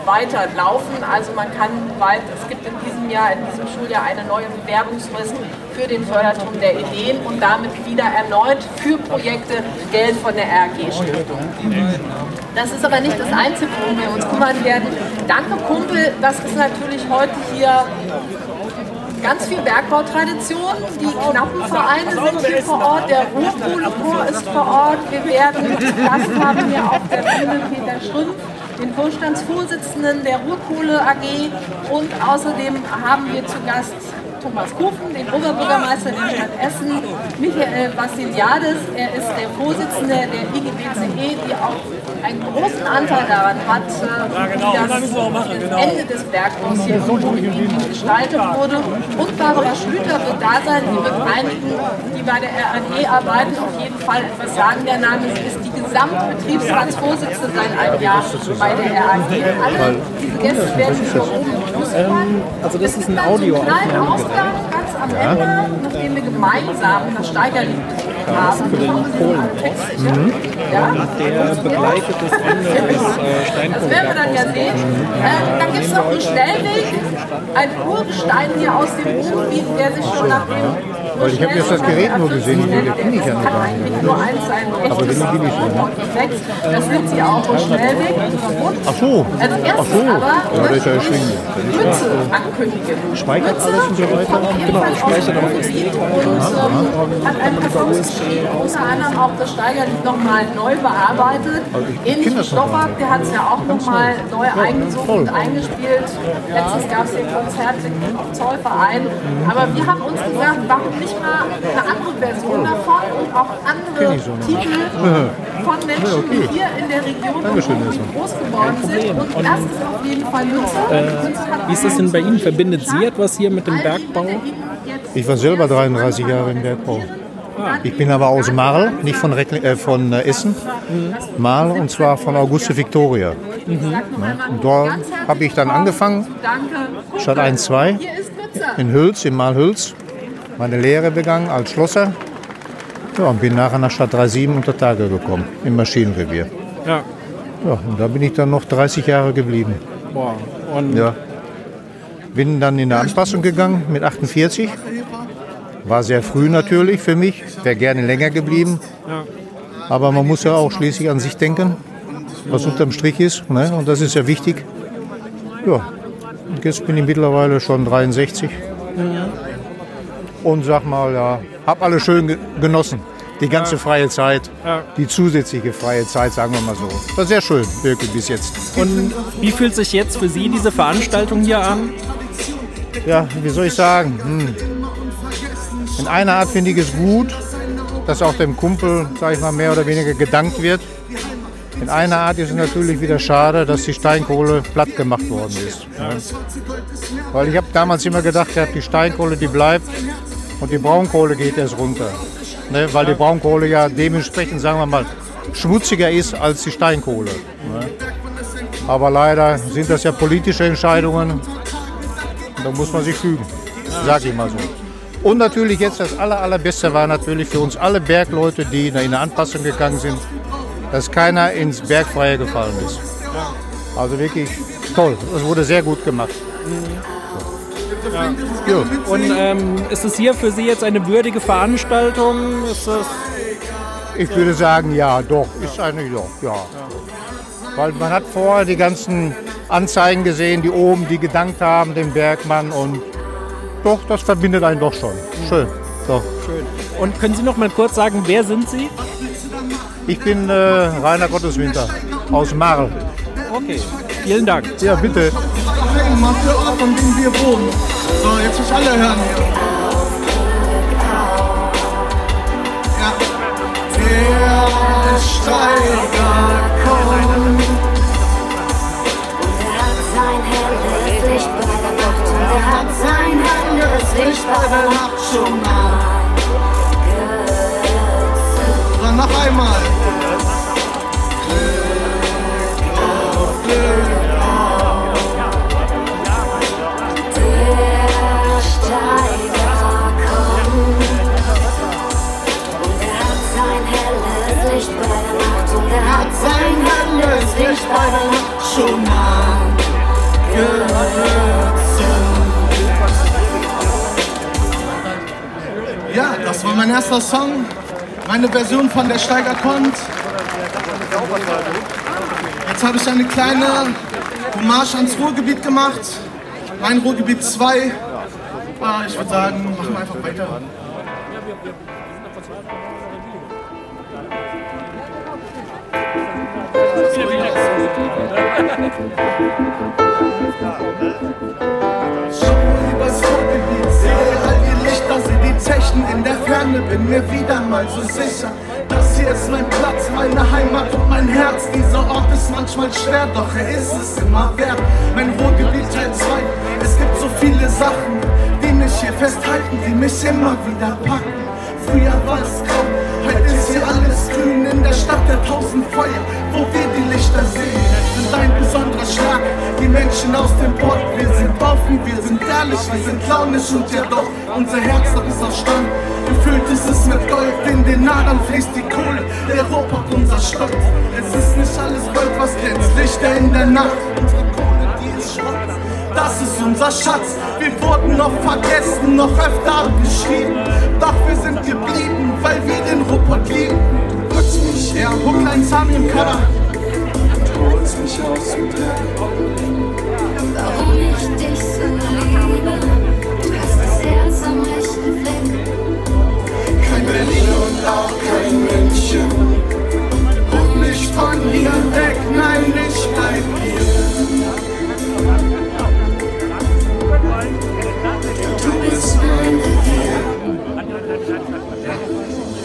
weiter laufen. Also man kann bald, es gibt in diesem Jahr, in diesem Schuljahr eine neue Bewerbungsfrist für den Förderturm der Ideen und damit wieder erneut für Projekte Geld von der RG-Stiftung. Das ist aber nicht das Einzige, worum wir uns kümmern werden. Danke Kumpel, das ist natürlich heute hier ganz viel Bergbautradition. Die Knappenvereine sind hier vor Ort, der Ruhrkohlechor ist vor Ort. Wir werden Gast haben hier auf der Bühne Peter Schrümpf den Vorstandsvorsitzenden der Ruhrkohle AG und außerdem haben wir zu Gast Thomas Kufen, den Oberbürgermeister der Stadt Essen, Michael Vassiliades, er ist der Vorsitzende der IGBCE, die auch einen großen Anteil daran hat, äh, wie das, genau. Ende des Bergbaus hier in gestaltet wurde. Und Barbara Schlüter wird da sein, die wird einigen, die bei der RAG arbeiten, auf jeden Fall etwas sagen. Der Name ist die Gesamtbetriebsratsvorsitzende seit einem Jahr bei der RAG. Alle diese Gäste werden hier oben ähm, Also das ist ein Audioaufnahme ganz am ja. Ende, nachdem wir gemeinsam das Steigerlied haben, für den Kohlenbruch. Mhm. Ja? Der begleitet das Ende des äh, Steinkohlenbergbaues. Das werden wir dann ja sehen. Äh, dann gibt es noch einen Schnellweg, ein Urgestein hier aus dem Ruhrgebiet, der sich schon nach dem Weil ich habe jetzt das Gerät nur gesehen, den kenne ich ja nicht. Nur eins sein Aber den bin ich schon. Das gibt sie auch im Schnellweg. Ach so. Also Ach so. aber Ja, das ist ja erschwinglich. Mütze ankündigen. Speichert alles und so weiter? Genau, speichert auch und hat ein Performance-Spiel, unter anderem auch das Steigerlied nochmal neu bearbeitet. Ähnlich wie Stoffert, der hat es ja auch nochmal neu eingesungen und eingespielt. Letztens gab es hier Konzerte im Zollverein. Aber wir haben uns gesagt, warum nicht mal eine andere Version davon und auch andere Titel von Menschen, die hier in der Region groß geworden sind. Und das ist auf jeden Fall. Mütze hat Wie ist das denn bei Ihnen? Verbindet Sie etwas hier mit dem Bergbau? Ich war selber 33 Jahre im Bergbau. Ich bin aber aus Marl, nicht von, Reckling, äh, von äh, Essen. Marl und zwar von Auguste Victoria. Und dort habe ich dann angefangen, statt 1, 2, in Hülz, in Marl-Hülz, meine Lehre begangen als Schlosser. Ja, und bin nachher nach Stadt 37 unter Tage gekommen, im Maschinenrevier. Ja. Ja, und da bin ich dann noch 30 Jahre geblieben. Boah. Und Ja. Bin dann in eine Anpassung gegangen mit 48. War sehr früh natürlich für mich, wäre gerne länger geblieben. Ja. Aber man muss ja auch schließlich an sich denken, was unterm Strich ist. Ne? Und das ist ja wichtig. Ja, jetzt bin ich mittlerweile schon 63 und sag mal, ja, hab alles schön ge- genossen. Die ganze freie Zeit, die zusätzliche freie Zeit, sagen wir mal so. War sehr schön, wirklich bis jetzt. Und wie fühlt sich jetzt für Sie diese Veranstaltung hier an? Ja, wie soll ich sagen? Hm. In einer Art finde ich es gut, dass auch dem Kumpel, sag ich mal, mehr oder weniger gedankt wird. In einer Art ist es natürlich wieder schade, dass die Steinkohle platt gemacht worden ist. Ja. Weil ich habe damals immer gedacht, die Steinkohle, die bleibt und die Braunkohle geht erst runter. Ne? Weil die Braunkohle ja dementsprechend, sagen wir mal, schmutziger ist als die Steinkohle. Ne? Aber leider sind das ja politische Entscheidungen da muss man sich fügen, sag ich mal so. Und natürlich jetzt das aller, allerbeste war natürlich für uns alle Bergleute, die in eine Anpassung gegangen sind, dass keiner ins Bergfreie gefallen ist. Also wirklich toll. Es wurde sehr gut gemacht. Ja. Und ähm, ist es hier für Sie jetzt eine würdige Veranstaltung? Ist das Ich würde sagen, ja, doch, ist eine, ja, ja. Weil man hat vorher die ganzen Anzeigen gesehen, die oben, die gedankt haben, dem Bergmann und doch, das verbindet einen doch schon. Schön. Doch. schön? Und können Sie noch mal kurz sagen, wer sind Sie? Ich bin äh, Rainer Gotteswinter aus Marl. Okay, vielen Dank. Ja, bitte. Heimat, der Ort, an dem wir wohnen. So, jetzt muss alle hören hier. Ja. Der Steiger kommt. Er hat sein helles Licht bei der Nacht schon mal. Dann noch einmal. Der Nacht schon mal gerissen. Ja, das war mein erster Song. Meine Version von Der Steiger kommt. Jetzt habe ich eine kleine Hommage ans Ruhrgebiet gemacht. Mein Ruhrgebiet 2. Ah, ich würde sagen, machen wir einfach weiter. In der Ferne, bin mir wieder mal so sicher. Das hier ist mein Platz, meine Heimat und mein Herz. Dieser Ort ist manchmal schwer, doch er ist es immer wert. Mein Ruhrgebiet Teil 2, es gibt so viele Sachen, die mich hier festhalten, die mich immer wieder packen. Früher war es grau, heute ist hier alles grün in der Stadt der tausend Feuer, wo wir die Lichter sehen. Sind ein besonderer Schlag, die Menschen aus dem Port. Wir sind offen, wir sind ehrlich, wir sind launisch und ja doch, unser Herz das ist aus Stamm. Gefüllt ist es mit Gold, in den Adern fließt die Kohle, der Ruhrpott unser Stolz. Es ist nicht alles Gold, was glänzt, Lichter in der Nacht. Unsere Kohle, die ist schwarz. Das ist unser Schatz. Wir wurden noch vergessen, noch öfter abgeschrieben. Doch wir sind geblieben, weil wir den Ruppert lieben. Putz mich her, Hucklein Sami im Keller. Du holst mich aus dem Dreck. Warum ich dich so liebe, du hast das Herz am rechten Fleck. Kein Berlin und auch kein München. Und nicht von hier weg, nein, ich bleib Yeah.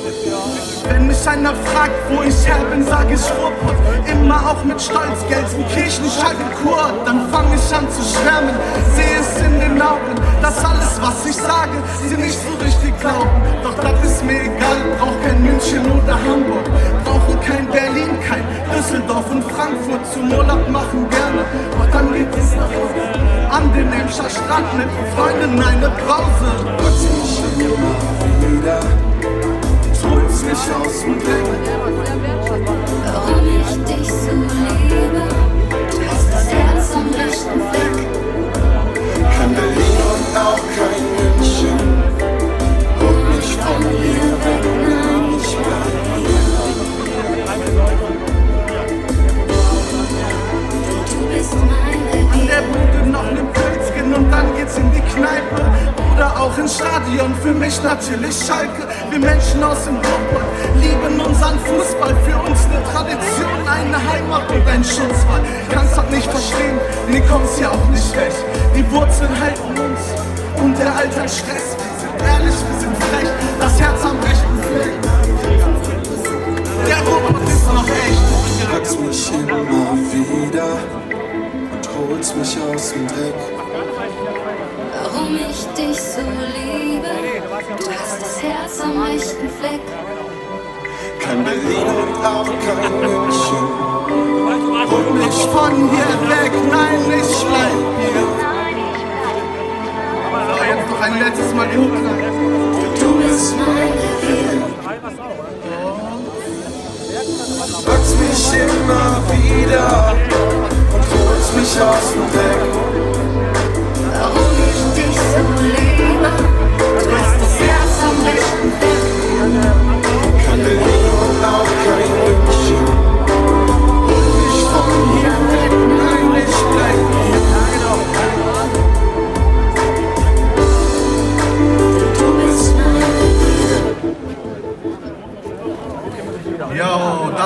Wenn mich einer fragt, wo ich her bin, sag ich Ruhrpott. Immer auch mit Stolz, Gelsenkirchen, Schalke, Kur. Dann fang ich an zu schwärmen, seh es in den Augen. dass alles, was ich sage, sie nicht so richtig glauben. Doch das ist mir egal, brauch kein München oder Hamburg. Brauchen kein Berlin, kein Düsseldorf und Frankfurt. Zum Urlaub machen gerne, doch dann geht es nach Hause. An den Emscher Strand mit Freunden eine Brause. Putz mich immer wieder mich aus dem Dreck. Warum ich dich so liebe, du hast das Herz am rechten Fleck. Kein Berlin und auch kein München. Hol mich von hier weg, nein, ich bleib An der Bude noch ne Pilzchen und dann geht's in die Kneipe. Oder auch ins Stadion, für mich natürlich Schalke. Wir Menschen aus dem Ruhrpott lieben unseren Fußball. Für uns eine Tradition, eine Heimat und ein Schutzwall. Kannst das nicht verstehen, nee, kommst ja auch nicht weg. Die Wurzeln halten uns und der Alltag Stress. Wir sind ehrlich, wir sind frech, das Herz am rechten Fleck. Der Ruhrpott ist noch echt. Packst mich immer wieder und holst mich aus dem Dreck. Warum ich dich so liebe, du hast das Herz am rechten Fleck. Kein Berlin und auch kein München. Hol mich von hier weg, nein, ich bleib hier. Ein letztes Mal die Hochklang. Du bist mein Revier. Packst mich immer wieder und holst mich aus dem Dreck.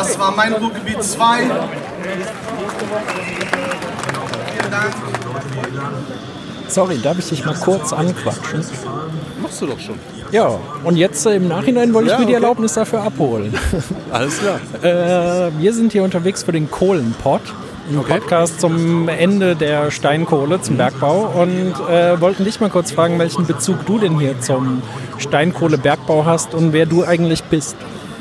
Das war mein Ruhrgebiet 2. Vielen Dank. Sorry, darf ich dich mal kurz anquatschen? Machst du doch schon. Ja, und jetzt äh, im Nachhinein wollte Ja, ich mir die okay. Erlaubnis dafür abholen. Alles klar. Äh, wir sind hier unterwegs für den Kohlenpott. Ein Podcast zum Ende der Steinkohle, zum Bergbau. Und äh, wollten dich mal kurz fragen, welchen Bezug du denn hier zum Steinkohlebergbau hast und wer du eigentlich bist.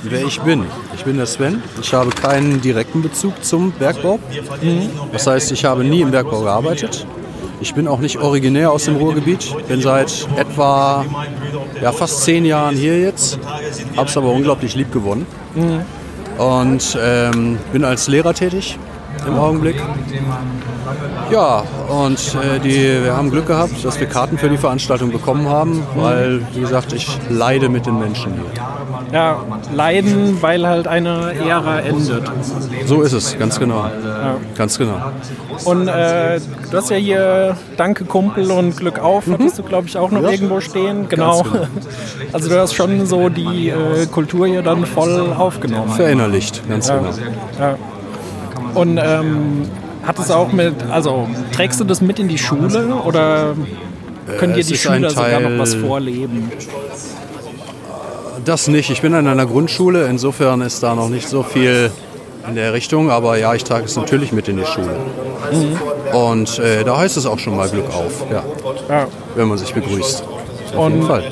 Wer ich bin. Ich bin der Sven. Ich habe keinen direkten Bezug zum Bergbau. Das heißt, ich habe nie im Bergbau gearbeitet. Ich bin auch nicht originär aus dem Ruhrgebiet. Bin seit etwa ja, fast zehn Jahren hier jetzt. Habe es aber unglaublich lieb gewonnen. Und ähm, bin als Lehrer tätig im Augenblick. Ja, und äh, die, wir haben Glück gehabt, dass wir Karten für die Veranstaltung bekommen haben, weil, wie gesagt, ich leide mit den Menschen hier. Ja, leiden, weil halt eine Ära endet. So ist es, ganz genau. Ja. Ganz genau. Und äh, du hast ja hier Danke Kumpel und Glück auf, hattest du glaube ich auch noch Mhm. Ja. irgendwo stehen. Genau. genau. Also du hast schon so die äh, Kultur hier dann voll aufgenommen. Verinnerlicht, ganz ja. genau. Und ähm, hat es auch mit, also trägst du das mit in die Schule oder können dir die Schüler sogar noch was vorleben? Das nicht. Ich bin an einer Grundschule, insofern ist da noch nicht so viel in der Richtung, aber ja, ich trage es natürlich mit in die Schule. Und äh, da heißt es auch schon mal Glück auf, ja. Ja. Wenn man sich begrüßt. Auf Und jeden Fall.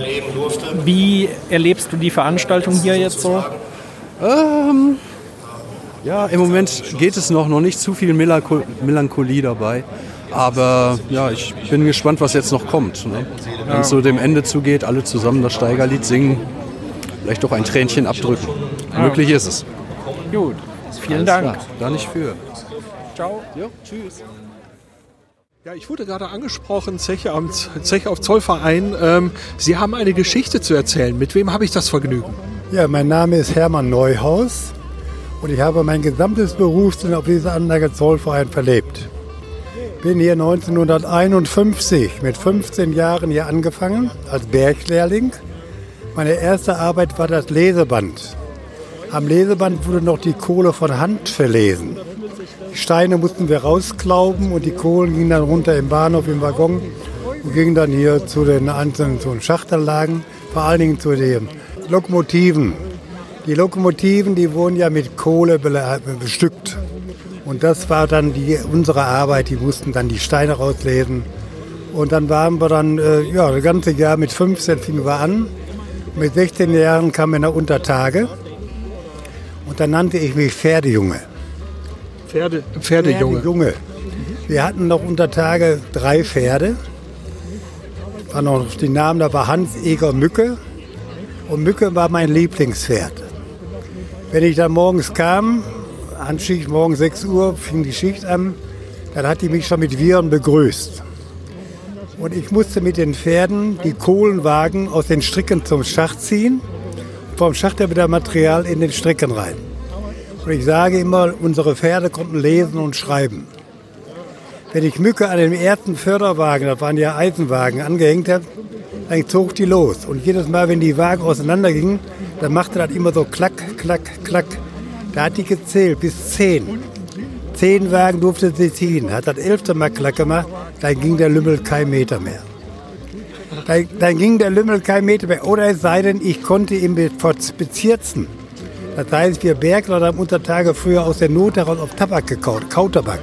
wie erlebst du die Veranstaltung hier jetzt so? Ähm, ja, im Moment geht es noch, noch nicht zu viel Melancho Melancholie dabei. Aber ja, ich bin gespannt, was jetzt noch kommt. Ne? Wenn Ja. es so dem Ende zugeht, alle zusammen das Steigerlied singen, vielleicht doch ein Tränchen abdrücken. Ja. Möglich ist es. Gut, vielen Alles Dank. klar. Da nicht für. Ciao. Jo, tschüss. Ja, ich wurde gerade angesprochen, Zeche, am, Zeche auf Zollverein. Ähm, Sie haben eine Geschichte zu erzählen. Mit wem habe ich das Vergnügen? Ja, mein Name ist Hermann Neuhaus und ich habe mein gesamtes Berufsleben auf dieser Anlage Zollverein verlebt. Bin hier 1951 mit 15 Jahren hier angefangen als Berglehrling. Meine erste Arbeit war das Leseband. Am Leseband wurde noch die Kohle von Hand verlesen. Die Steine mussten wir rausklauben und die Kohlen gingen dann runter im Bahnhof im Waggon und gingen dann hier zu den einzelnen zu den Schachtanlagen, vor allen Dingen zu den Lokomotiven. Die Lokomotiven, die wurden ja mit Kohle bestückt. Und das war dann die, unsere Arbeit. Die mussten dann die Steine rauslesen. Und dann waren wir dann, äh, ja, das ganze Jahr mit 15 fingen wir an. Mit 16 Jahren kam ich nach Untertage. Und dann nannte ich mich Pferdejunge. Pferde, Pferdejunge. Pferdejunge. Wir hatten noch Untertage drei Pferde. War noch die Namen, da war Hans Eger Mücke. Und Mücke war mein Lieblingspferd. Wenn ich dann morgens kam, Anschicht, morgen 6 Uhr fing die Schicht an, dann hat die mich schon mit Viren begrüßt. Und ich musste mit den Pferden die Kohlenwagen aus den Stricken zum Schacht ziehen, vom Schacht wieder Material in den Stricken rein. Und ich sage immer, unsere Pferde konnten lesen und schreiben. Wenn ich Mücke an dem ersten Förderwagen, das waren ja Eisenwagen, angehängt habe, dann zog die los. Und jedes Mal, wenn die Wagen auseinandergingen, dann machte das immer so klack, klack, klack. Da hat die gezählt bis zehn. Zehn Wagen durfte sie ziehen. Hat das elfte Mal klack gemacht, dann ging der Lümmel kein Meter mehr. Dann, dann ging der Lümmel kein Meter mehr. Oder es sei denn, ich konnte ihn bezirzen. Das heißt, wir Bergler haben unter Tage früher aus der Not heraus auf Tabak gekaut, Kautabak.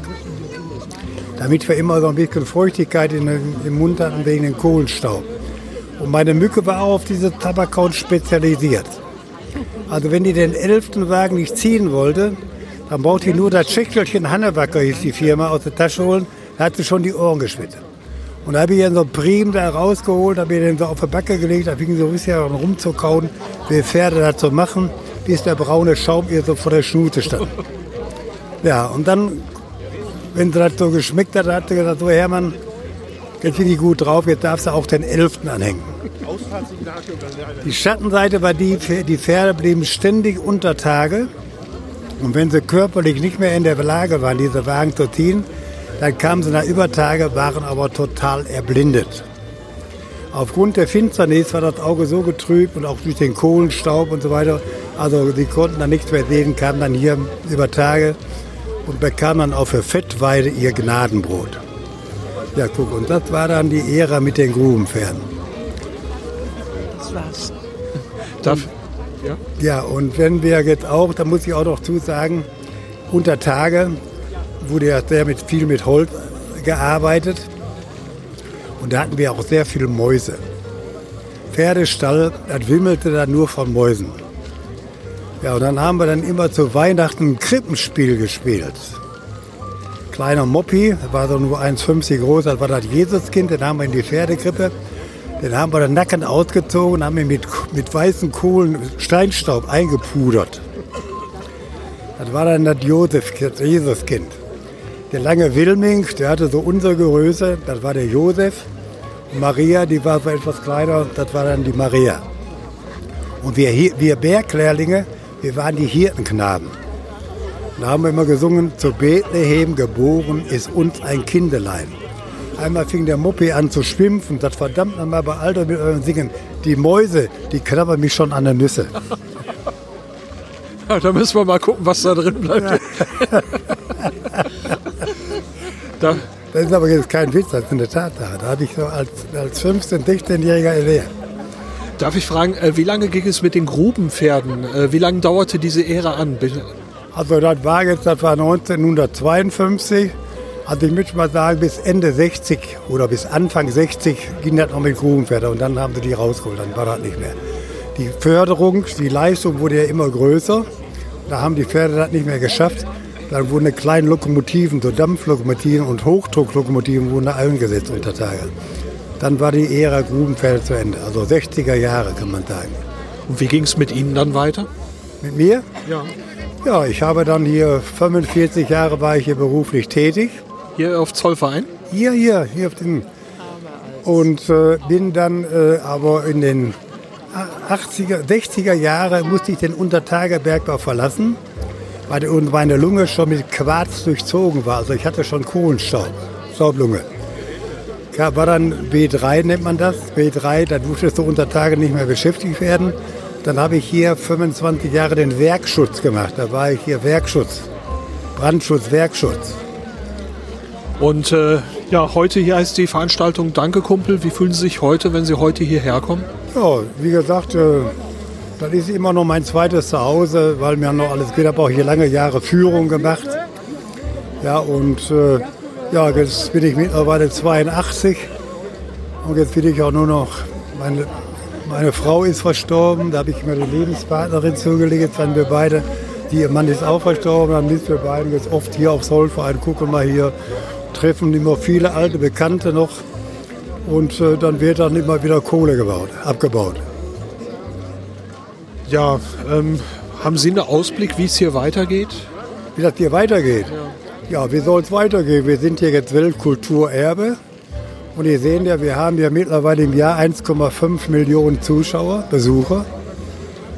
Damit wir immer so ein bisschen Feuchtigkeit im Mund hatten wegen dem Kohlenstaub. Und meine Mücke war auch auf diese Tabakkauen spezialisiert. Also wenn die den elften Wagen nicht ziehen wollte, dann braucht die nur das Schächtelchen Hannebacker, hieß die Firma, aus der Tasche holen, da hat sie schon die Ohren geschwitzt. Und da habe ich dann so Prim da rausgeholt, habe ich den so auf die Backe gelegt, da fing so ein bisschen rumzukauen, wie Pferde das so machen, bis der braune Schaum ihr so vor der Schnute stand. Ja, und dann, wenn sie das so geschmeckt hat, hat sie gesagt, so Hermann, jetzt bin ich gut drauf, jetzt darfst du auch den elften anhängen. Die Schattenseite war die, die Pferde blieben ständig unter Tage. Und wenn sie körperlich nicht mehr in der Lage waren, diese Wagen zu ziehen, dann kamen sie nach Übertage, waren aber total erblindet. Aufgrund der Finsternis war das Auge so getrübt und auch durch den Kohlenstaub und so weiter. Also sie konnten dann nichts mehr sehen, kamen dann hier über Tage und bekamen dann auf der Fettweide ihr Gnadenbrot. Ja, guck, und das war dann die Ära mit den Grubenpferden. Das war's. Darf, ja? Ja, und wenn wir jetzt auch, da muss ich auch noch zu sagen, unter Tage wurde ja sehr mit, viel mit Holz gearbeitet. Und da hatten wir auch sehr viele Mäuse. Pferdestall, das wimmelte da nur von Mäusen. Ja, und dann haben wir dann immer zu Weihnachten ein Krippenspiel gespielt. Kleiner Moppi, der war so nur 1,50 groß, das war das Jesuskind, den haben wir in die Pferdekrippe. Den haben wir dann nackend ausgezogen und haben ihn mit, mit weißen Kohlen, Steinstaub eingepudert. Das war dann das Josef, das Jesuskind. Der lange Wilming, der hatte so unsere Größe, das war der Josef. Und Maria, die war so etwas kleiner, das war dann die Maria. Und wir, wir Berglehrlinge, wir waren die Hirtenknaben. Da haben wir immer gesungen, zu Bethlehem geboren ist uns ein Kindelein. Einmal fing der Muppi an zu schwimpfen, das verdammt nochmal bei Alter mit eurem Singen. Die Mäuse, die knabbern mich schon an der Nüsse. Ja, da müssen wir mal gucken, was da drin bleibt. da. Das ist aber jetzt kein Witz, das ist eine Tatsache. Da habe ich so als, als 15-, 16-Jähriger erlebt. Darf ich fragen, äh, wie lange ging es mit den Grubenpferden? Äh, wie lange dauerte diese Ära an? Also das war jetzt, das war 1952. Also ich möchte mal sagen, bis Ende 60 oder bis Anfang 60 ging das noch mit Grubenpferden und dann haben sie die rausgeholt, dann war das nicht mehr. Die Förderung, die Leistung wurde ja immer größer. Da haben die Pferde das nicht mehr geschafft. Dann wurden kleine Lokomotiven, so Dampflokomotiven und Hochdrucklokomotiven wurden da eingesetzt unter Tage. Dann war die Ära Grubenpferde zu Ende, also 60er Jahre kann man sagen. Und wie ging es mit Ihnen dann weiter? Mit mir? Ja. Ja, ich habe dann hier 45 Jahre war ich hier beruflich tätig. Hier auf Zollverein? Hier, hier, hier auf dem. Und äh, bin dann äh, aber in den 80er, 60er Jahren musste ich den Untertagerbergbau verlassen, weil meine Lunge schon mit Quarz durchzogen war. Also ich hatte schon Kohlenstaub, Staublunge. Ja, War dann B3 nennt man das. B3, da durftest du unter Tage nicht mehr beschäftigt werden. Dann habe ich hier 25 Jahre den Werkschutz gemacht. Da war ich hier Werkschutz, Brandschutz, Werkschutz. Und äh, ja, heute hier heißt die Veranstaltung Danke Kumpel. Wie fühlen Sie sich heute, wenn Sie heute hierher kommen? Ja, wie gesagt, äh, das ist immer noch mein zweites Zuhause, weil mir noch alles geht. Ich habe auch hier lange Jahre Führung gemacht. Ja, und äh, ja, jetzt bin ich mittlerweile 82 und jetzt bin ich auch nur noch, meine, meine Frau ist verstorben, da habe ich mir die Lebenspartnerin zugelegt, waren wir beide, die, ihr Mann ist auch verstorben, dann sind wir beide jetzt oft hier aufs Zollverein, gucken mal hier, treffen immer viele alte Bekannte noch und äh, dann wird dann immer wieder Kohle gebaut, abgebaut. Ja, ähm, haben Sie einen Ausblick, wie es hier weitergeht? Wie das hier weitergeht? Ja, wie soll es weitergehen? Wir sind hier jetzt Weltkulturerbe. Und ihr seht ja, wir haben ja mittlerweile im Jahr 1,5 Millionen Zuschauer, Besucher.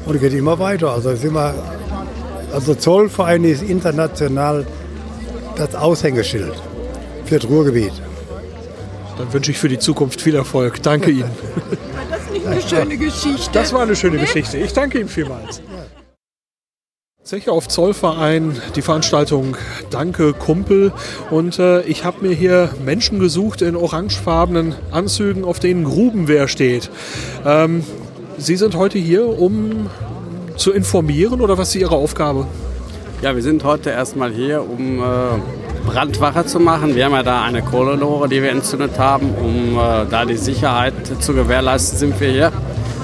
Und es geht immer weiter. Also, ist immer, also Zollverein ist international das Aushängeschild für das Ruhrgebiet. Dann wünsche ich für die Zukunft viel Erfolg. Danke Ihnen. Das ist nicht eine schöne Geschichte. Das war eine schöne Geschichte. Ich danke Ihnen vielmals. Zeche auf Zollverein, die Veranstaltung Danke Kumpel. Und äh, ich habe mir hier Menschen gesucht in orangefarbenen Anzügen, auf denen Grubenwehr steht. Ähm, Sie sind heute hier, um zu informieren oder was ist Ihre Aufgabe? Ja, wir sind heute erstmal hier, um äh, Brandwache zu machen. Wir haben ja da eine Kohlenlore, die wir entzündet haben. Um äh, da die Sicherheit zu gewährleisten, sind wir hier.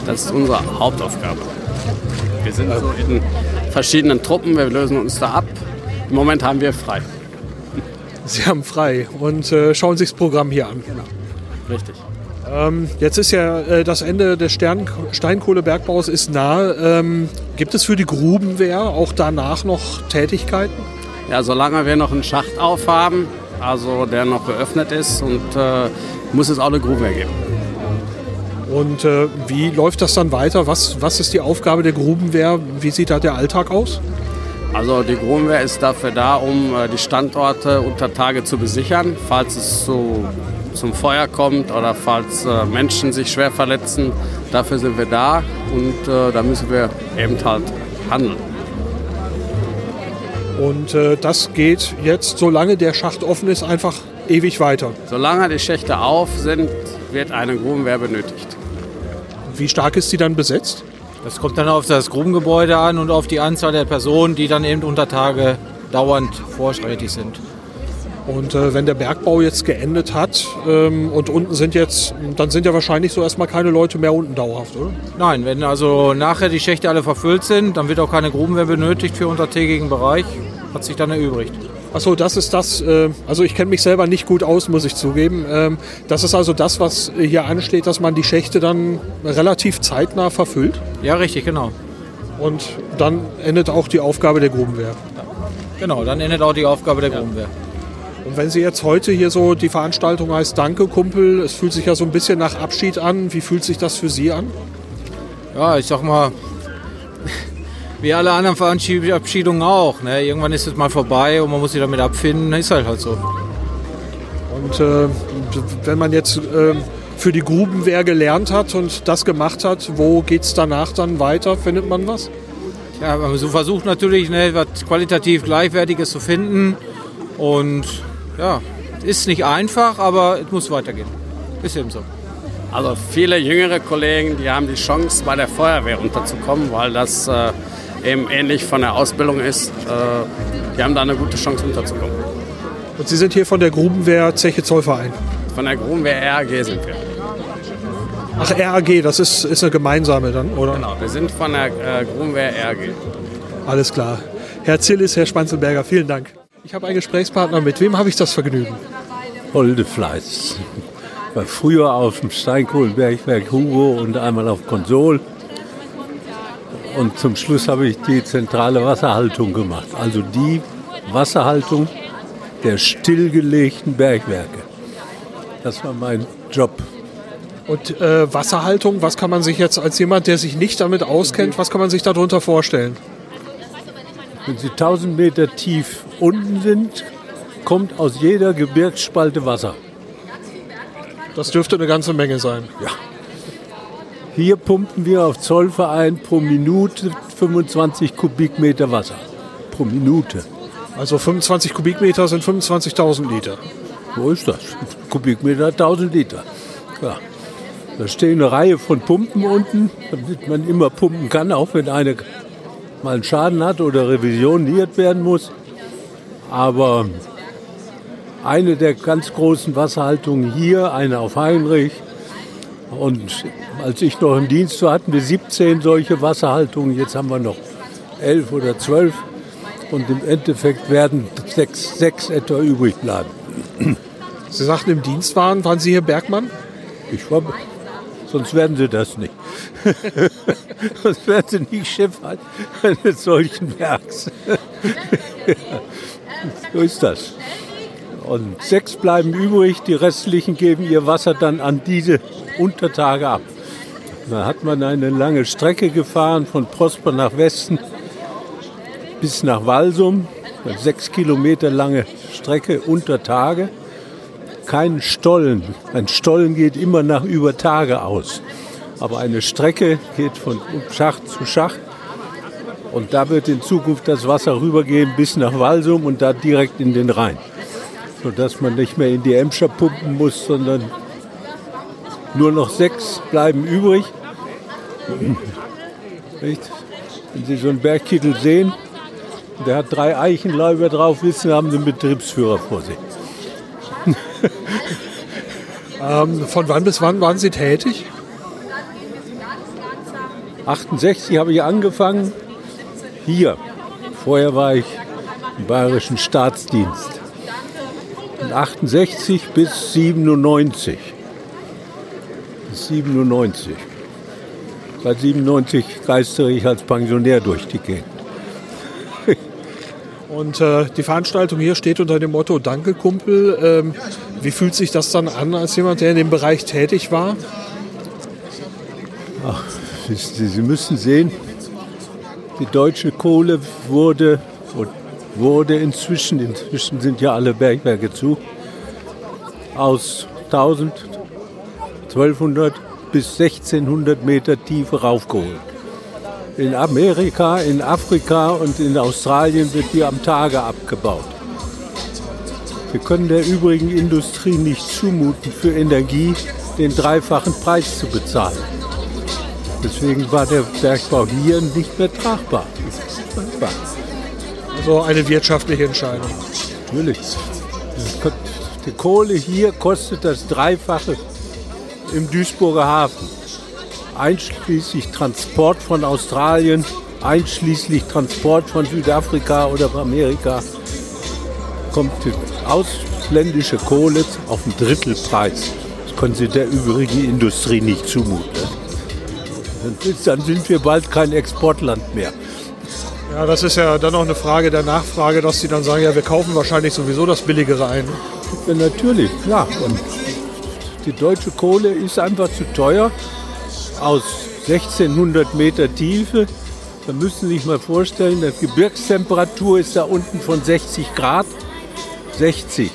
Das ist unsere Hauptaufgabe. Wir sind so in verschiedenen Truppen, wir lösen uns da ab. Im Moment haben wir frei. Sie haben frei und äh, schauen sich das Programm hier an. Richtig. Ähm, jetzt ist ja äh, das Ende des Stern Steinkohlebergbaus ist nahe. Ähm, gibt es für die Grubenwehr auch danach noch Tätigkeiten? Ja, solange wir noch einen Schacht aufhaben, also der noch geöffnet ist, und äh, muss es auch eine Grube geben. Und äh, wie läuft das dann weiter? Was, was ist die Aufgabe der Grubenwehr? Wie sieht da der Alltag aus? Also die Grubenwehr ist dafür da, um äh, die Standorte unter Tage zu besichern, falls es zu, zum Feuer kommt oder falls äh, Menschen sich schwer verletzen. Dafür sind wir da und äh, da müssen wir eben halt handeln. Und äh, das geht jetzt, solange der Schacht offen ist, einfach ewig weiter. Solange die Schächte auf sind, wird eine Grubenwehr benötigt. Wie stark ist sie dann besetzt? Das kommt dann auf das Grubengebäude an und auf die Anzahl der Personen, die dann eben unter Tage dauernd vorschreitig sind. Und äh, wenn der Bergbau jetzt geendet hat ähm, und unten sind jetzt, dann sind ja wahrscheinlich so erstmal keine Leute mehr unten dauerhaft, oder? Nein, wenn also nachher die Schächte alle verfüllt sind, dann wird auch keine Grubenwehr benötigt für untertägigen Bereich, hat sich dann erübrigt. Achso, das ist das, äh, also ich kenne mich selber nicht gut aus, muss ich zugeben. Ähm, das ist also das, was hier ansteht, dass man die Schächte dann relativ zeitnah verfüllt. Ja, richtig, genau. Und dann endet auch die Aufgabe der Grubenwehr. Genau, dann endet auch die Aufgabe der Grubenwehr. Und wenn Sie jetzt heute hier so, die Veranstaltung heißt Danke Kumpel, es fühlt sich ja so ein bisschen nach Abschied an. Wie fühlt sich das für Sie an? Ja, ich sag mal, wie alle anderen Verabschiedungen auch. Ne? Irgendwann ist es mal vorbei und man muss sich damit abfinden, ist halt halt so. Und äh, wenn man jetzt äh, für die Grubenwehr gelernt hat und das gemacht hat, wo geht es danach dann weiter? Findet man was? Ja, man versucht natürlich, ne, was qualitativ Gleichwertiges zu finden. Und ja, ist nicht einfach, aber es muss weitergehen. Ist eben so. Also viele jüngere Kollegen, die haben die Chance, bei der Feuerwehr unterzukommen, weil das äh, eben ähnlich von der Ausbildung ist. Äh, die haben da eine gute Chance unterzukommen. Und Sie sind hier von der Grubenwehr Zeche Zollverein? Von der Grubenwehr RAG sind wir. Ach, RAG, das ist, ist eine gemeinsame dann, oder? Genau, wir sind von der äh, Grubenwehr RAG. Alles klar. Herr Zillis, Herr Spanzelberger, vielen Dank. Ich habe einen Gesprächspartner. Mit wem habe ich das Vergnügen? Holdefleiß. War früher auf dem Steinkohlenbergwerk Hugo und einmal auf Konsol. Und zum Schluss habe ich die zentrale Wasserhaltung gemacht. Also die Wasserhaltung der stillgelegten Bergwerke. Das war mein Job. Und äh, Wasserhaltung, was kann man sich jetzt als jemand, der sich nicht damit auskennt, was kann man sich darunter vorstellen? Wenn Sie 1000 Meter tief unten sind, kommt aus jeder Gebirgsspalte Wasser. Das dürfte eine ganze Menge sein. Ja. Hier pumpen wir auf Zollverein pro Minute 25 Kubikmeter Wasser. Pro Minute. Also 25 Kubikmeter sind 25.000 Liter. So ist das. Kubikmeter 1000 Liter. Ja. Da stehen eine Reihe von Pumpen unten, damit man immer pumpen kann, auch wenn eine mal einen Schaden hat oder revisioniert werden muss. Aber eine der ganz großen Wasserhaltungen hier, eine auf Heinrich. Und als ich noch im Dienst war, hatten wir 17 solche Wasserhaltungen. Jetzt haben wir noch 11 oder 12. Und im Endeffekt werden sechs, sechs etwa übrig bleiben. Sie sagten, im Dienst waren, waren Sie hier Bergmann? Ich war, sonst werden Sie das nicht. sonst werden Sie nicht Chef eines solchen Werks. so ist das. Und sechs bleiben übrig, die restlichen geben ihr Wasser dann an diese Untertage ab. Da hat man eine lange Strecke gefahren von Prosper nach Westen bis nach Walsum. Eine sechs Kilometer lange Strecke unter Tage. Kein Stollen. Ein Stollen geht immer nach über Tage aus. Aber eine Strecke geht von Schacht zu Schacht. Und da wird in Zukunft das Wasser rübergehen bis nach Walsum und da direkt in den Rhein. Sodass man nicht mehr in die Emscher pumpen muss, sondern nur noch sechs bleiben übrig. Wenn Sie so einen Bergkittel sehen, der hat drei Eichenläufer drauf, wissen, haben Sie einen Betriebsführer vor sich. ähm, von wann bis wann waren Sie tätig? 68 habe ich angefangen, hier. Vorher war ich im Bayerischen Staatsdienst. Von 68 bis 97. Bis 97. Seit 97 geistere ich als Pensionär durch die Gegend. Und äh, die Veranstaltung hier steht unter dem Motto Danke Kumpel. Ähm, wie fühlt sich das dann an als jemand, der in dem Bereich tätig war? Ach, Sie, Sie müssen sehen, die deutsche Kohle wurde, wurde inzwischen, inzwischen sind ja alle Bergwerke zu, aus 1000, 1200 bis 1600 Meter Tiefe raufgeholt. In Amerika, in Afrika und in Australien wird die am Tage abgebaut. Wir können der übrigen Industrie nicht zumuten, für Energie den dreifachen Preis zu bezahlen. Deswegen war der Bergbau hier nicht mehr tragbar. Also eine wirtschaftliche Entscheidung. Natürlich. Die Kohle hier kostet das Dreifache im Duisburger Hafen einschließlich Transport von Australien, einschließlich Transport von Südafrika oder Amerika, kommt die ausländische Kohle auf einen Drittelpreis. Das können Sie der übrigen Industrie nicht zumuten. Dann sind wir bald kein Exportland mehr. Ja, das ist ja dann auch eine Frage der Nachfrage, dass Sie dann sagen, ja, wir kaufen wahrscheinlich sowieso das Billigere ein. Ja, natürlich, klar. Und die deutsche Kohle ist einfach zu teuer aus 1600 Meter Tiefe. Da müssen Sie sich mal vorstellen, die Gebirgstemperatur ist da unten von 60 Grad. 60.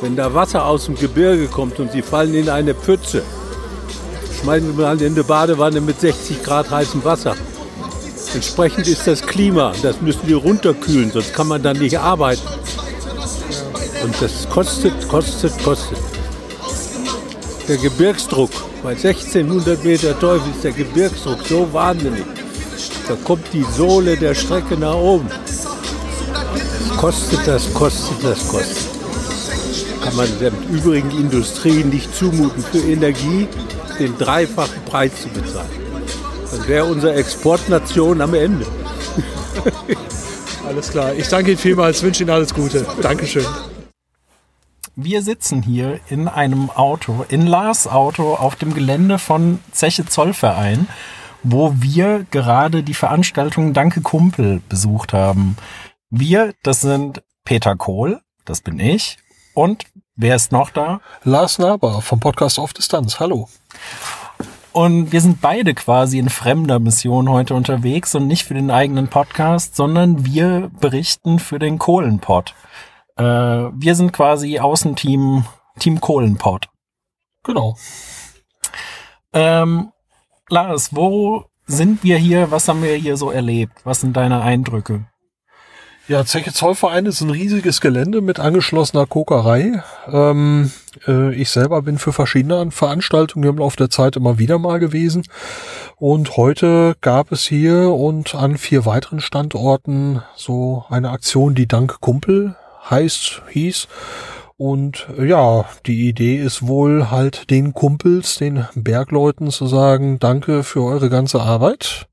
Wenn da Wasser aus dem Gebirge kommt und Sie fallen in eine Pfütze, schmeißen Sie mal in eine Badewanne mit 60 Grad heißem Wasser. Entsprechend ist das Klima. Das müssen die runterkühlen, sonst kann man dann nicht arbeiten. Und das kostet, kostet, kostet. Der Gebirgsdruck bei 1600 Meter Teufel ist der Gebirgsdruck so wahnsinnig. Da kommt die Sohle der Strecke nach oben. Das kostet, das kostet, das kostet. Kann man der übrigen Industrie nicht zumuten, für Energie den dreifachen Preis zu bezahlen. Dann wäre unsere Exportnation am Ende. alles klar. Ich danke Ihnen vielmals, wünsche Ihnen alles Gute. Dankeschön. Wir sitzen hier in einem Auto, in Lars Auto auf dem Gelände von Zeche Zollverein, wo wir gerade die Veranstaltung Danke Kumpel besucht haben. Wir, das sind Peter Kohl, das bin ich, und Wer ist noch da? Lars Naber vom Podcast auf Distanz. Hallo. Und wir sind beide quasi in fremder Mission heute unterwegs und nicht für den eigenen Podcast, sondern wir berichten für den Kohlenpott. Äh, wir sind quasi Außenteam Team Kohlenpott. Genau. Ähm, Lars, wo sind wir hier? Was haben wir hier so erlebt? Was sind deine Eindrücke? Ja, Zeche Zollverein ist ein riesiges Gelände mit angeschlossener Kokerei. Ähm, äh, ich selber bin für verschiedene Veranstaltungen im Laufe der Zeit immer wieder mal gewesen. Und heute gab es hier und an vier weiteren Standorten so eine Aktion, die Dank Kumpel heißt, hieß. Und äh, ja, die Idee ist wohl halt den Kumpels, den Bergleuten zu sagen, danke für eure ganze Arbeit.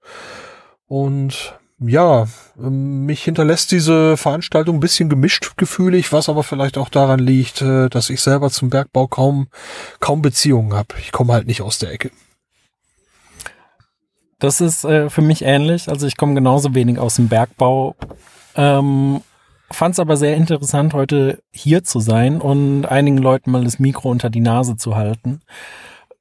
Und ja, ähm, mich hinterlässt diese Veranstaltung ein bisschen gemischt gefühlig, was aber vielleicht auch daran liegt, äh, dass ich selber zum Bergbau kaum, kaum Beziehungen habe. Ich komme halt nicht aus der Ecke. Das ist äh, für mich ähnlich. Also ich komme genauso wenig aus dem Bergbau. Ähm, Fand es aber sehr interessant, heute hier zu sein und einigen Leuten mal das Mikro unter die Nase zu halten.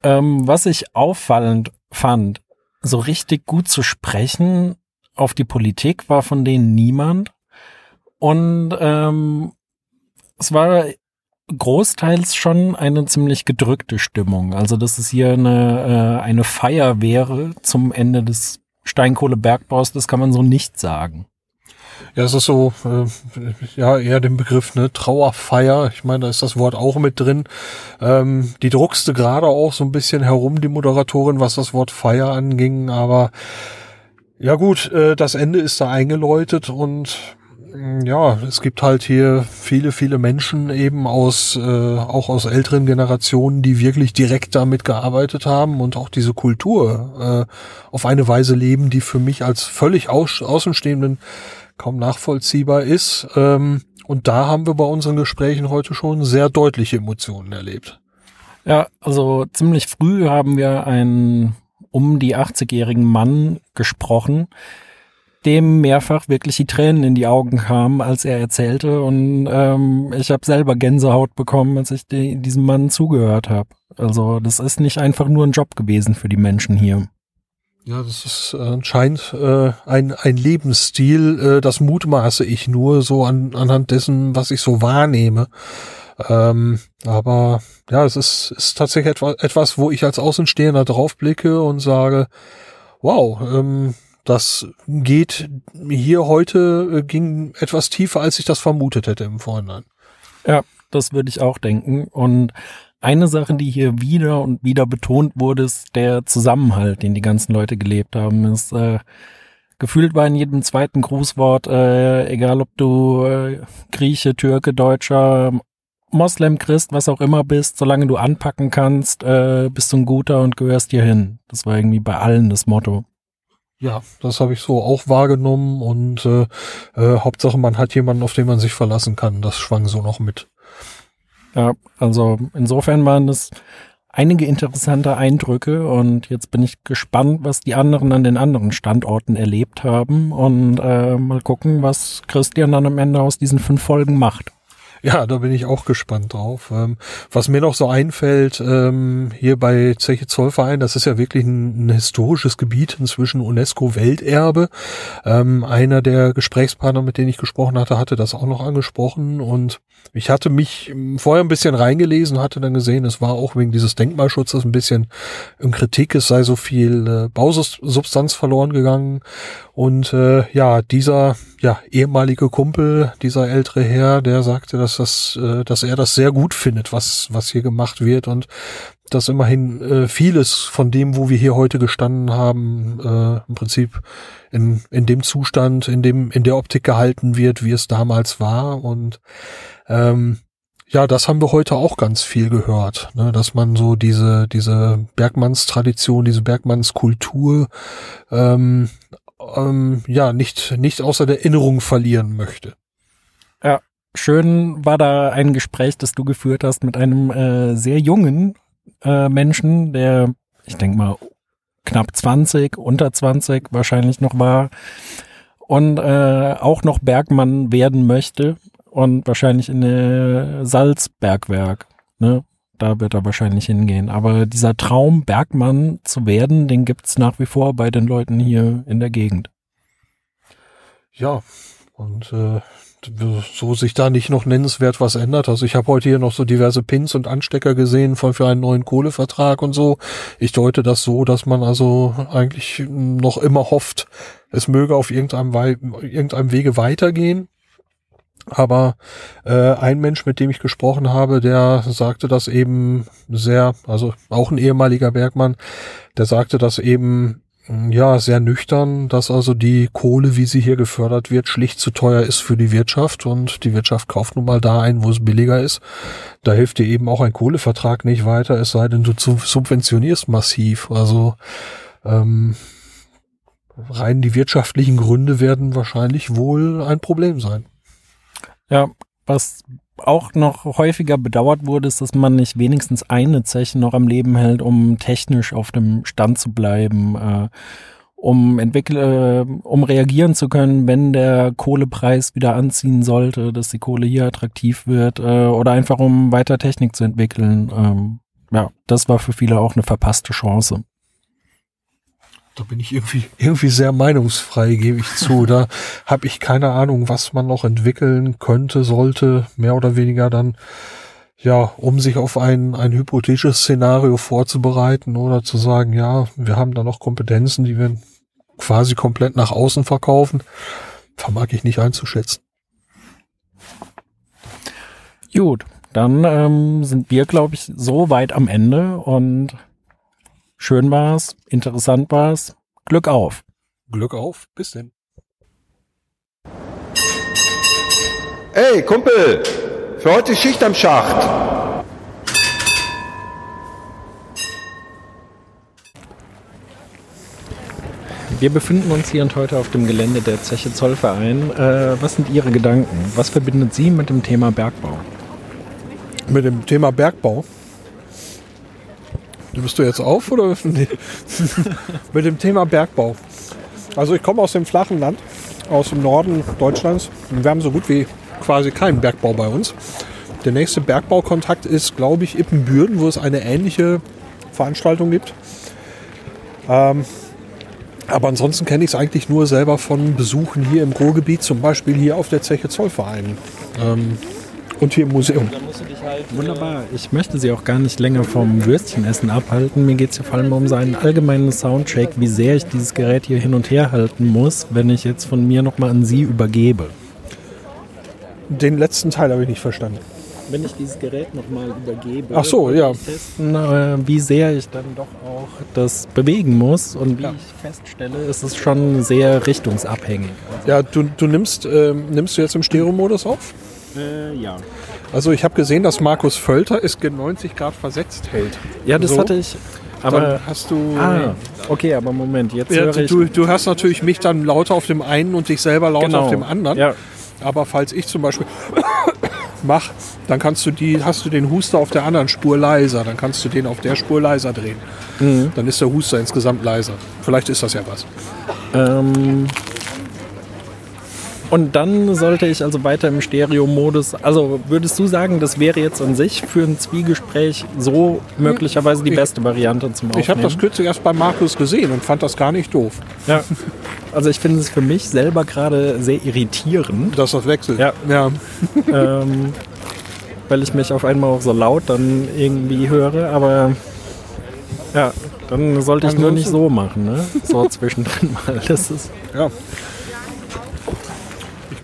Ähm, was ich auffallend fand, so richtig gut zu sprechen auf die Politik war von denen niemand. Und ähm, es war großteils schon eine ziemlich gedrückte Stimmung. Also, dass es hier eine, äh, eine Feier wäre zum Ende des Steinkohlebergbaus, das kann man so nicht sagen. Ja, es ist so, äh, ja, eher den Begriff, ne, Trauerfeier. Ich meine, da ist das Wort auch mit drin. Ähm, die druckste gerade auch so ein bisschen herum, die Moderatorin, was das Wort Feier anging, aber ja gut, äh, das Ende ist da eingeläutet und mm, ja, es gibt halt hier viele, viele Menschen eben aus, äh, auch aus älteren Generationen, die wirklich direkt damit gearbeitet haben und auch diese Kultur äh, auf eine Weise leben, die für mich als völlig Außenstehenden kaum nachvollziehbar ist. Ähm, und da haben wir bei unseren Gesprächen heute schon sehr deutliche Emotionen erlebt. Ja, also ziemlich früh haben wir einen um die 80-jährigen Mann gesprochen, dem mehrfach wirklich die Tränen in die Augen kamen, als er erzählte. Und ähm, ich habe selber Gänsehaut bekommen, als ich die, diesem Mann zugehört habe. Also das ist nicht einfach nur ein Job gewesen für die Menschen hier. Ja, das ist äh, anscheinend äh, ein, ein Lebensstil, äh, das mutmaße ich nur so an, anhand dessen, was ich so wahrnehme. Ähm, aber ja, es ist, ist tatsächlich etwas, etwas, wo ich als Außenstehender draufblicke und sage, wow, ähm, das geht hier heute, äh, ging etwas tiefer, als ich das vermutet hätte im Vorhinein. Ja, das würde ich auch denken. Und eine Sache, die hier wieder und wieder betont wurde, ist der Zusammenhalt, den die ganzen Leute gelebt haben. Ist äh, gefühlt war in jedem zweiten Grußwort, äh, egal ob du äh, Grieche, Türke, Deutscher, Moslem, Christ, was auch immer bist, solange du anpacken kannst, äh, bist du ein guter und gehörst hier hin. Das war irgendwie bei allen das Motto. Ja, das habe ich so auch wahrgenommen und äh, äh, Hauptsache man hat jemanden, auf den man sich verlassen kann. Das schwang so noch mit. Ja, also insofern waren das einige interessante Eindrücke und jetzt bin ich gespannt, was die anderen an den anderen Standorten erlebt haben und äh, mal gucken, was Christian dann am Ende aus diesen fünf Folgen macht. Ja, da bin ich auch gespannt drauf. Ähm, was mir noch so einfällt, ähm, hier bei Zeche Zollverein, das ist ja wirklich ein, ein historisches Gebiet, inzwischen UNESCO-Welterbe. Ähm, einer der Gesprächspartner, mit denen ich gesprochen hatte, hatte das auch noch angesprochen und ich hatte mich vorher ein bisschen reingelesen, hatte dann gesehen, es war auch wegen dieses Denkmalschutzes ein bisschen in Kritik, es sei so viel äh, Bausubstanz verloren gegangen und äh, ja, dieser ja ehemalige Kumpel, dieser ältere Herr, der sagte, dass das, äh, dass er das sehr gut findet, was was hier gemacht wird und dass immerhin äh, vieles von dem, wo wir hier heute gestanden haben, äh, im Prinzip in in dem Zustand, in dem in der Optik gehalten wird, wie es damals war und ähm, ja, das haben wir heute auch ganz viel gehört, ne, dass man so diese diese Bergmannstradition, diese Bergmannskultur ähm, ähm, ja nicht, nicht außer der Erinnerung verlieren möchte. Schön war da ein Gespräch, das du geführt hast mit einem äh, sehr jungen äh, Menschen, der, ich denke mal, knapp 20, unter 20 wahrscheinlich noch war und äh, auch noch Bergmann werden möchte und wahrscheinlich in der Salzbergwerk. Ne? Da wird er wahrscheinlich hingehen. Aber dieser Traum, Bergmann zu werden, den gibt's nach wie vor bei den Leuten hier in der Gegend. Ja, und äh, so sich da nicht noch nennenswert was ändert. Also ich habe heute hier noch so diverse Pins und Anstecker gesehen von für einen neuen Kohlevertrag und so. Ich deute das so, dass man also eigentlich noch immer hofft, es möge auf irgendeinem, Wei irgendeinem Wege weitergehen. Aber äh, ein Mensch, mit dem ich gesprochen habe, der sagte das eben sehr, also auch ein ehemaliger Bergmann, der sagte das eben ja, sehr nüchtern, dass also die Kohle, wie sie hier gefördert wird, schlicht zu teuer ist für die Wirtschaft und die Wirtschaft kauft nun mal da ein, wo es billiger ist. Da hilft dir eben auch ein Kohlevertrag nicht weiter, es sei denn, du subventionierst massiv. Also ähm, rein die wirtschaftlichen Gründe werden wahrscheinlich wohl ein Problem sein. Ja, was auch noch häufiger bedauert wurde, ist, dass man nicht wenigstens eine Zeche noch am Leben hält, um technisch auf dem Stand zu bleiben, äh, um entwickeln, äh, um reagieren zu können, wenn der Kohlepreis wieder anziehen sollte, dass die Kohle hier attraktiv wird, äh, oder einfach um weiter Technik zu entwickeln. Ähm, ja, das war für viele auch eine verpasste Chance. Da bin ich irgendwie, irgendwie sehr meinungsfrei, gebe ich zu. Da habe ich keine Ahnung, was man noch entwickeln könnte, sollte, mehr oder weniger dann, ja, um sich auf ein, ein hypothetisches Szenario vorzubereiten oder zu sagen, ja, wir haben da noch Kompetenzen, die wir quasi komplett nach außen verkaufen, vermag ich nicht einzuschätzen. Gut, dann ähm, sind wir, glaube ich, so weit am Ende und Schön war's, interessant war's. Glück auf. Glück auf, bis denn. Ey, Kumpel, für heute Schicht am Schacht. Wir befinden uns hier und heute auf dem Gelände der Zeche Zollverein. Äh, was sind Ihre Gedanken? Was verbindet Sie mit dem Thema Bergbau? Mit dem Thema Bergbau? Bist du jetzt auf oder? Nee. Mit dem Thema Bergbau. Also ich komme aus dem flachen Land, aus dem Norden Deutschlands. Wir haben so gut wie quasi keinen Bergbau bei uns. Der nächste Bergbaukontakt ist, glaube ich, Ippenbürden, wo es eine ähnliche Veranstaltung gibt. Ähm, aber ansonsten kenne ich es eigentlich nur selber von Besuchen hier im Ruhrgebiet, zum Beispiel hier auf der Zeche Zollverein. Ähm, und hier im Museum. Wunderbar. Ich möchte Sie auch gar nicht länger vom Würstchenessen abhalten. Mir geht es ja vor allem um seinen allgemeinen Soundcheck, wie sehr ich dieses Gerät hier hin und her halten muss, wenn ich jetzt von mir nochmal an Sie übergebe. Den letzten Teil habe ich nicht verstanden. Wenn ich dieses Gerät nochmal übergebe, Ach so, ja. testen, äh, wie sehr ich dann doch auch das bewegen muss. Und wie ja. ich feststelle, ist es schon sehr richtungsabhängig. Also ja, du, du nimmst, äh, nimmst du jetzt im Stereo-Modus auf? Äh, ja. Also ich habe gesehen, dass Markus Völter es 90 Grad versetzt hält. Ja, das so. hatte ich. Aber dann hast du. Ah, okay, aber Moment, jetzt ja, höre ich. Du, du hast natürlich mich dann lauter auf dem einen und dich selber lauter genau. auf dem anderen. Ja. Aber falls ich zum Beispiel mach, dann kannst du die, hast du den Huster auf der anderen Spur leiser, dann kannst du den auf der Spur leiser drehen. Mhm. Dann ist der Huster insgesamt leiser. Vielleicht ist das ja was. Ähm, und dann sollte ich also weiter im Stereo-Modus. Also würdest du sagen, das wäre jetzt an sich für ein Zwiegespräch so möglicherweise die beste Variante zum Aufnehmen? Ich habe das kürzlich erst bei Markus gesehen und fand das gar nicht doof. Ja. Also ich finde es für mich selber gerade sehr irritierend. Dass das wechselt. Ja. ja. ähm, weil ich mich auf einmal auch so laut dann irgendwie höre, aber ja, dann sollte ich nur nicht so machen, ne? So zwischendrin mal. Das ist. Ja.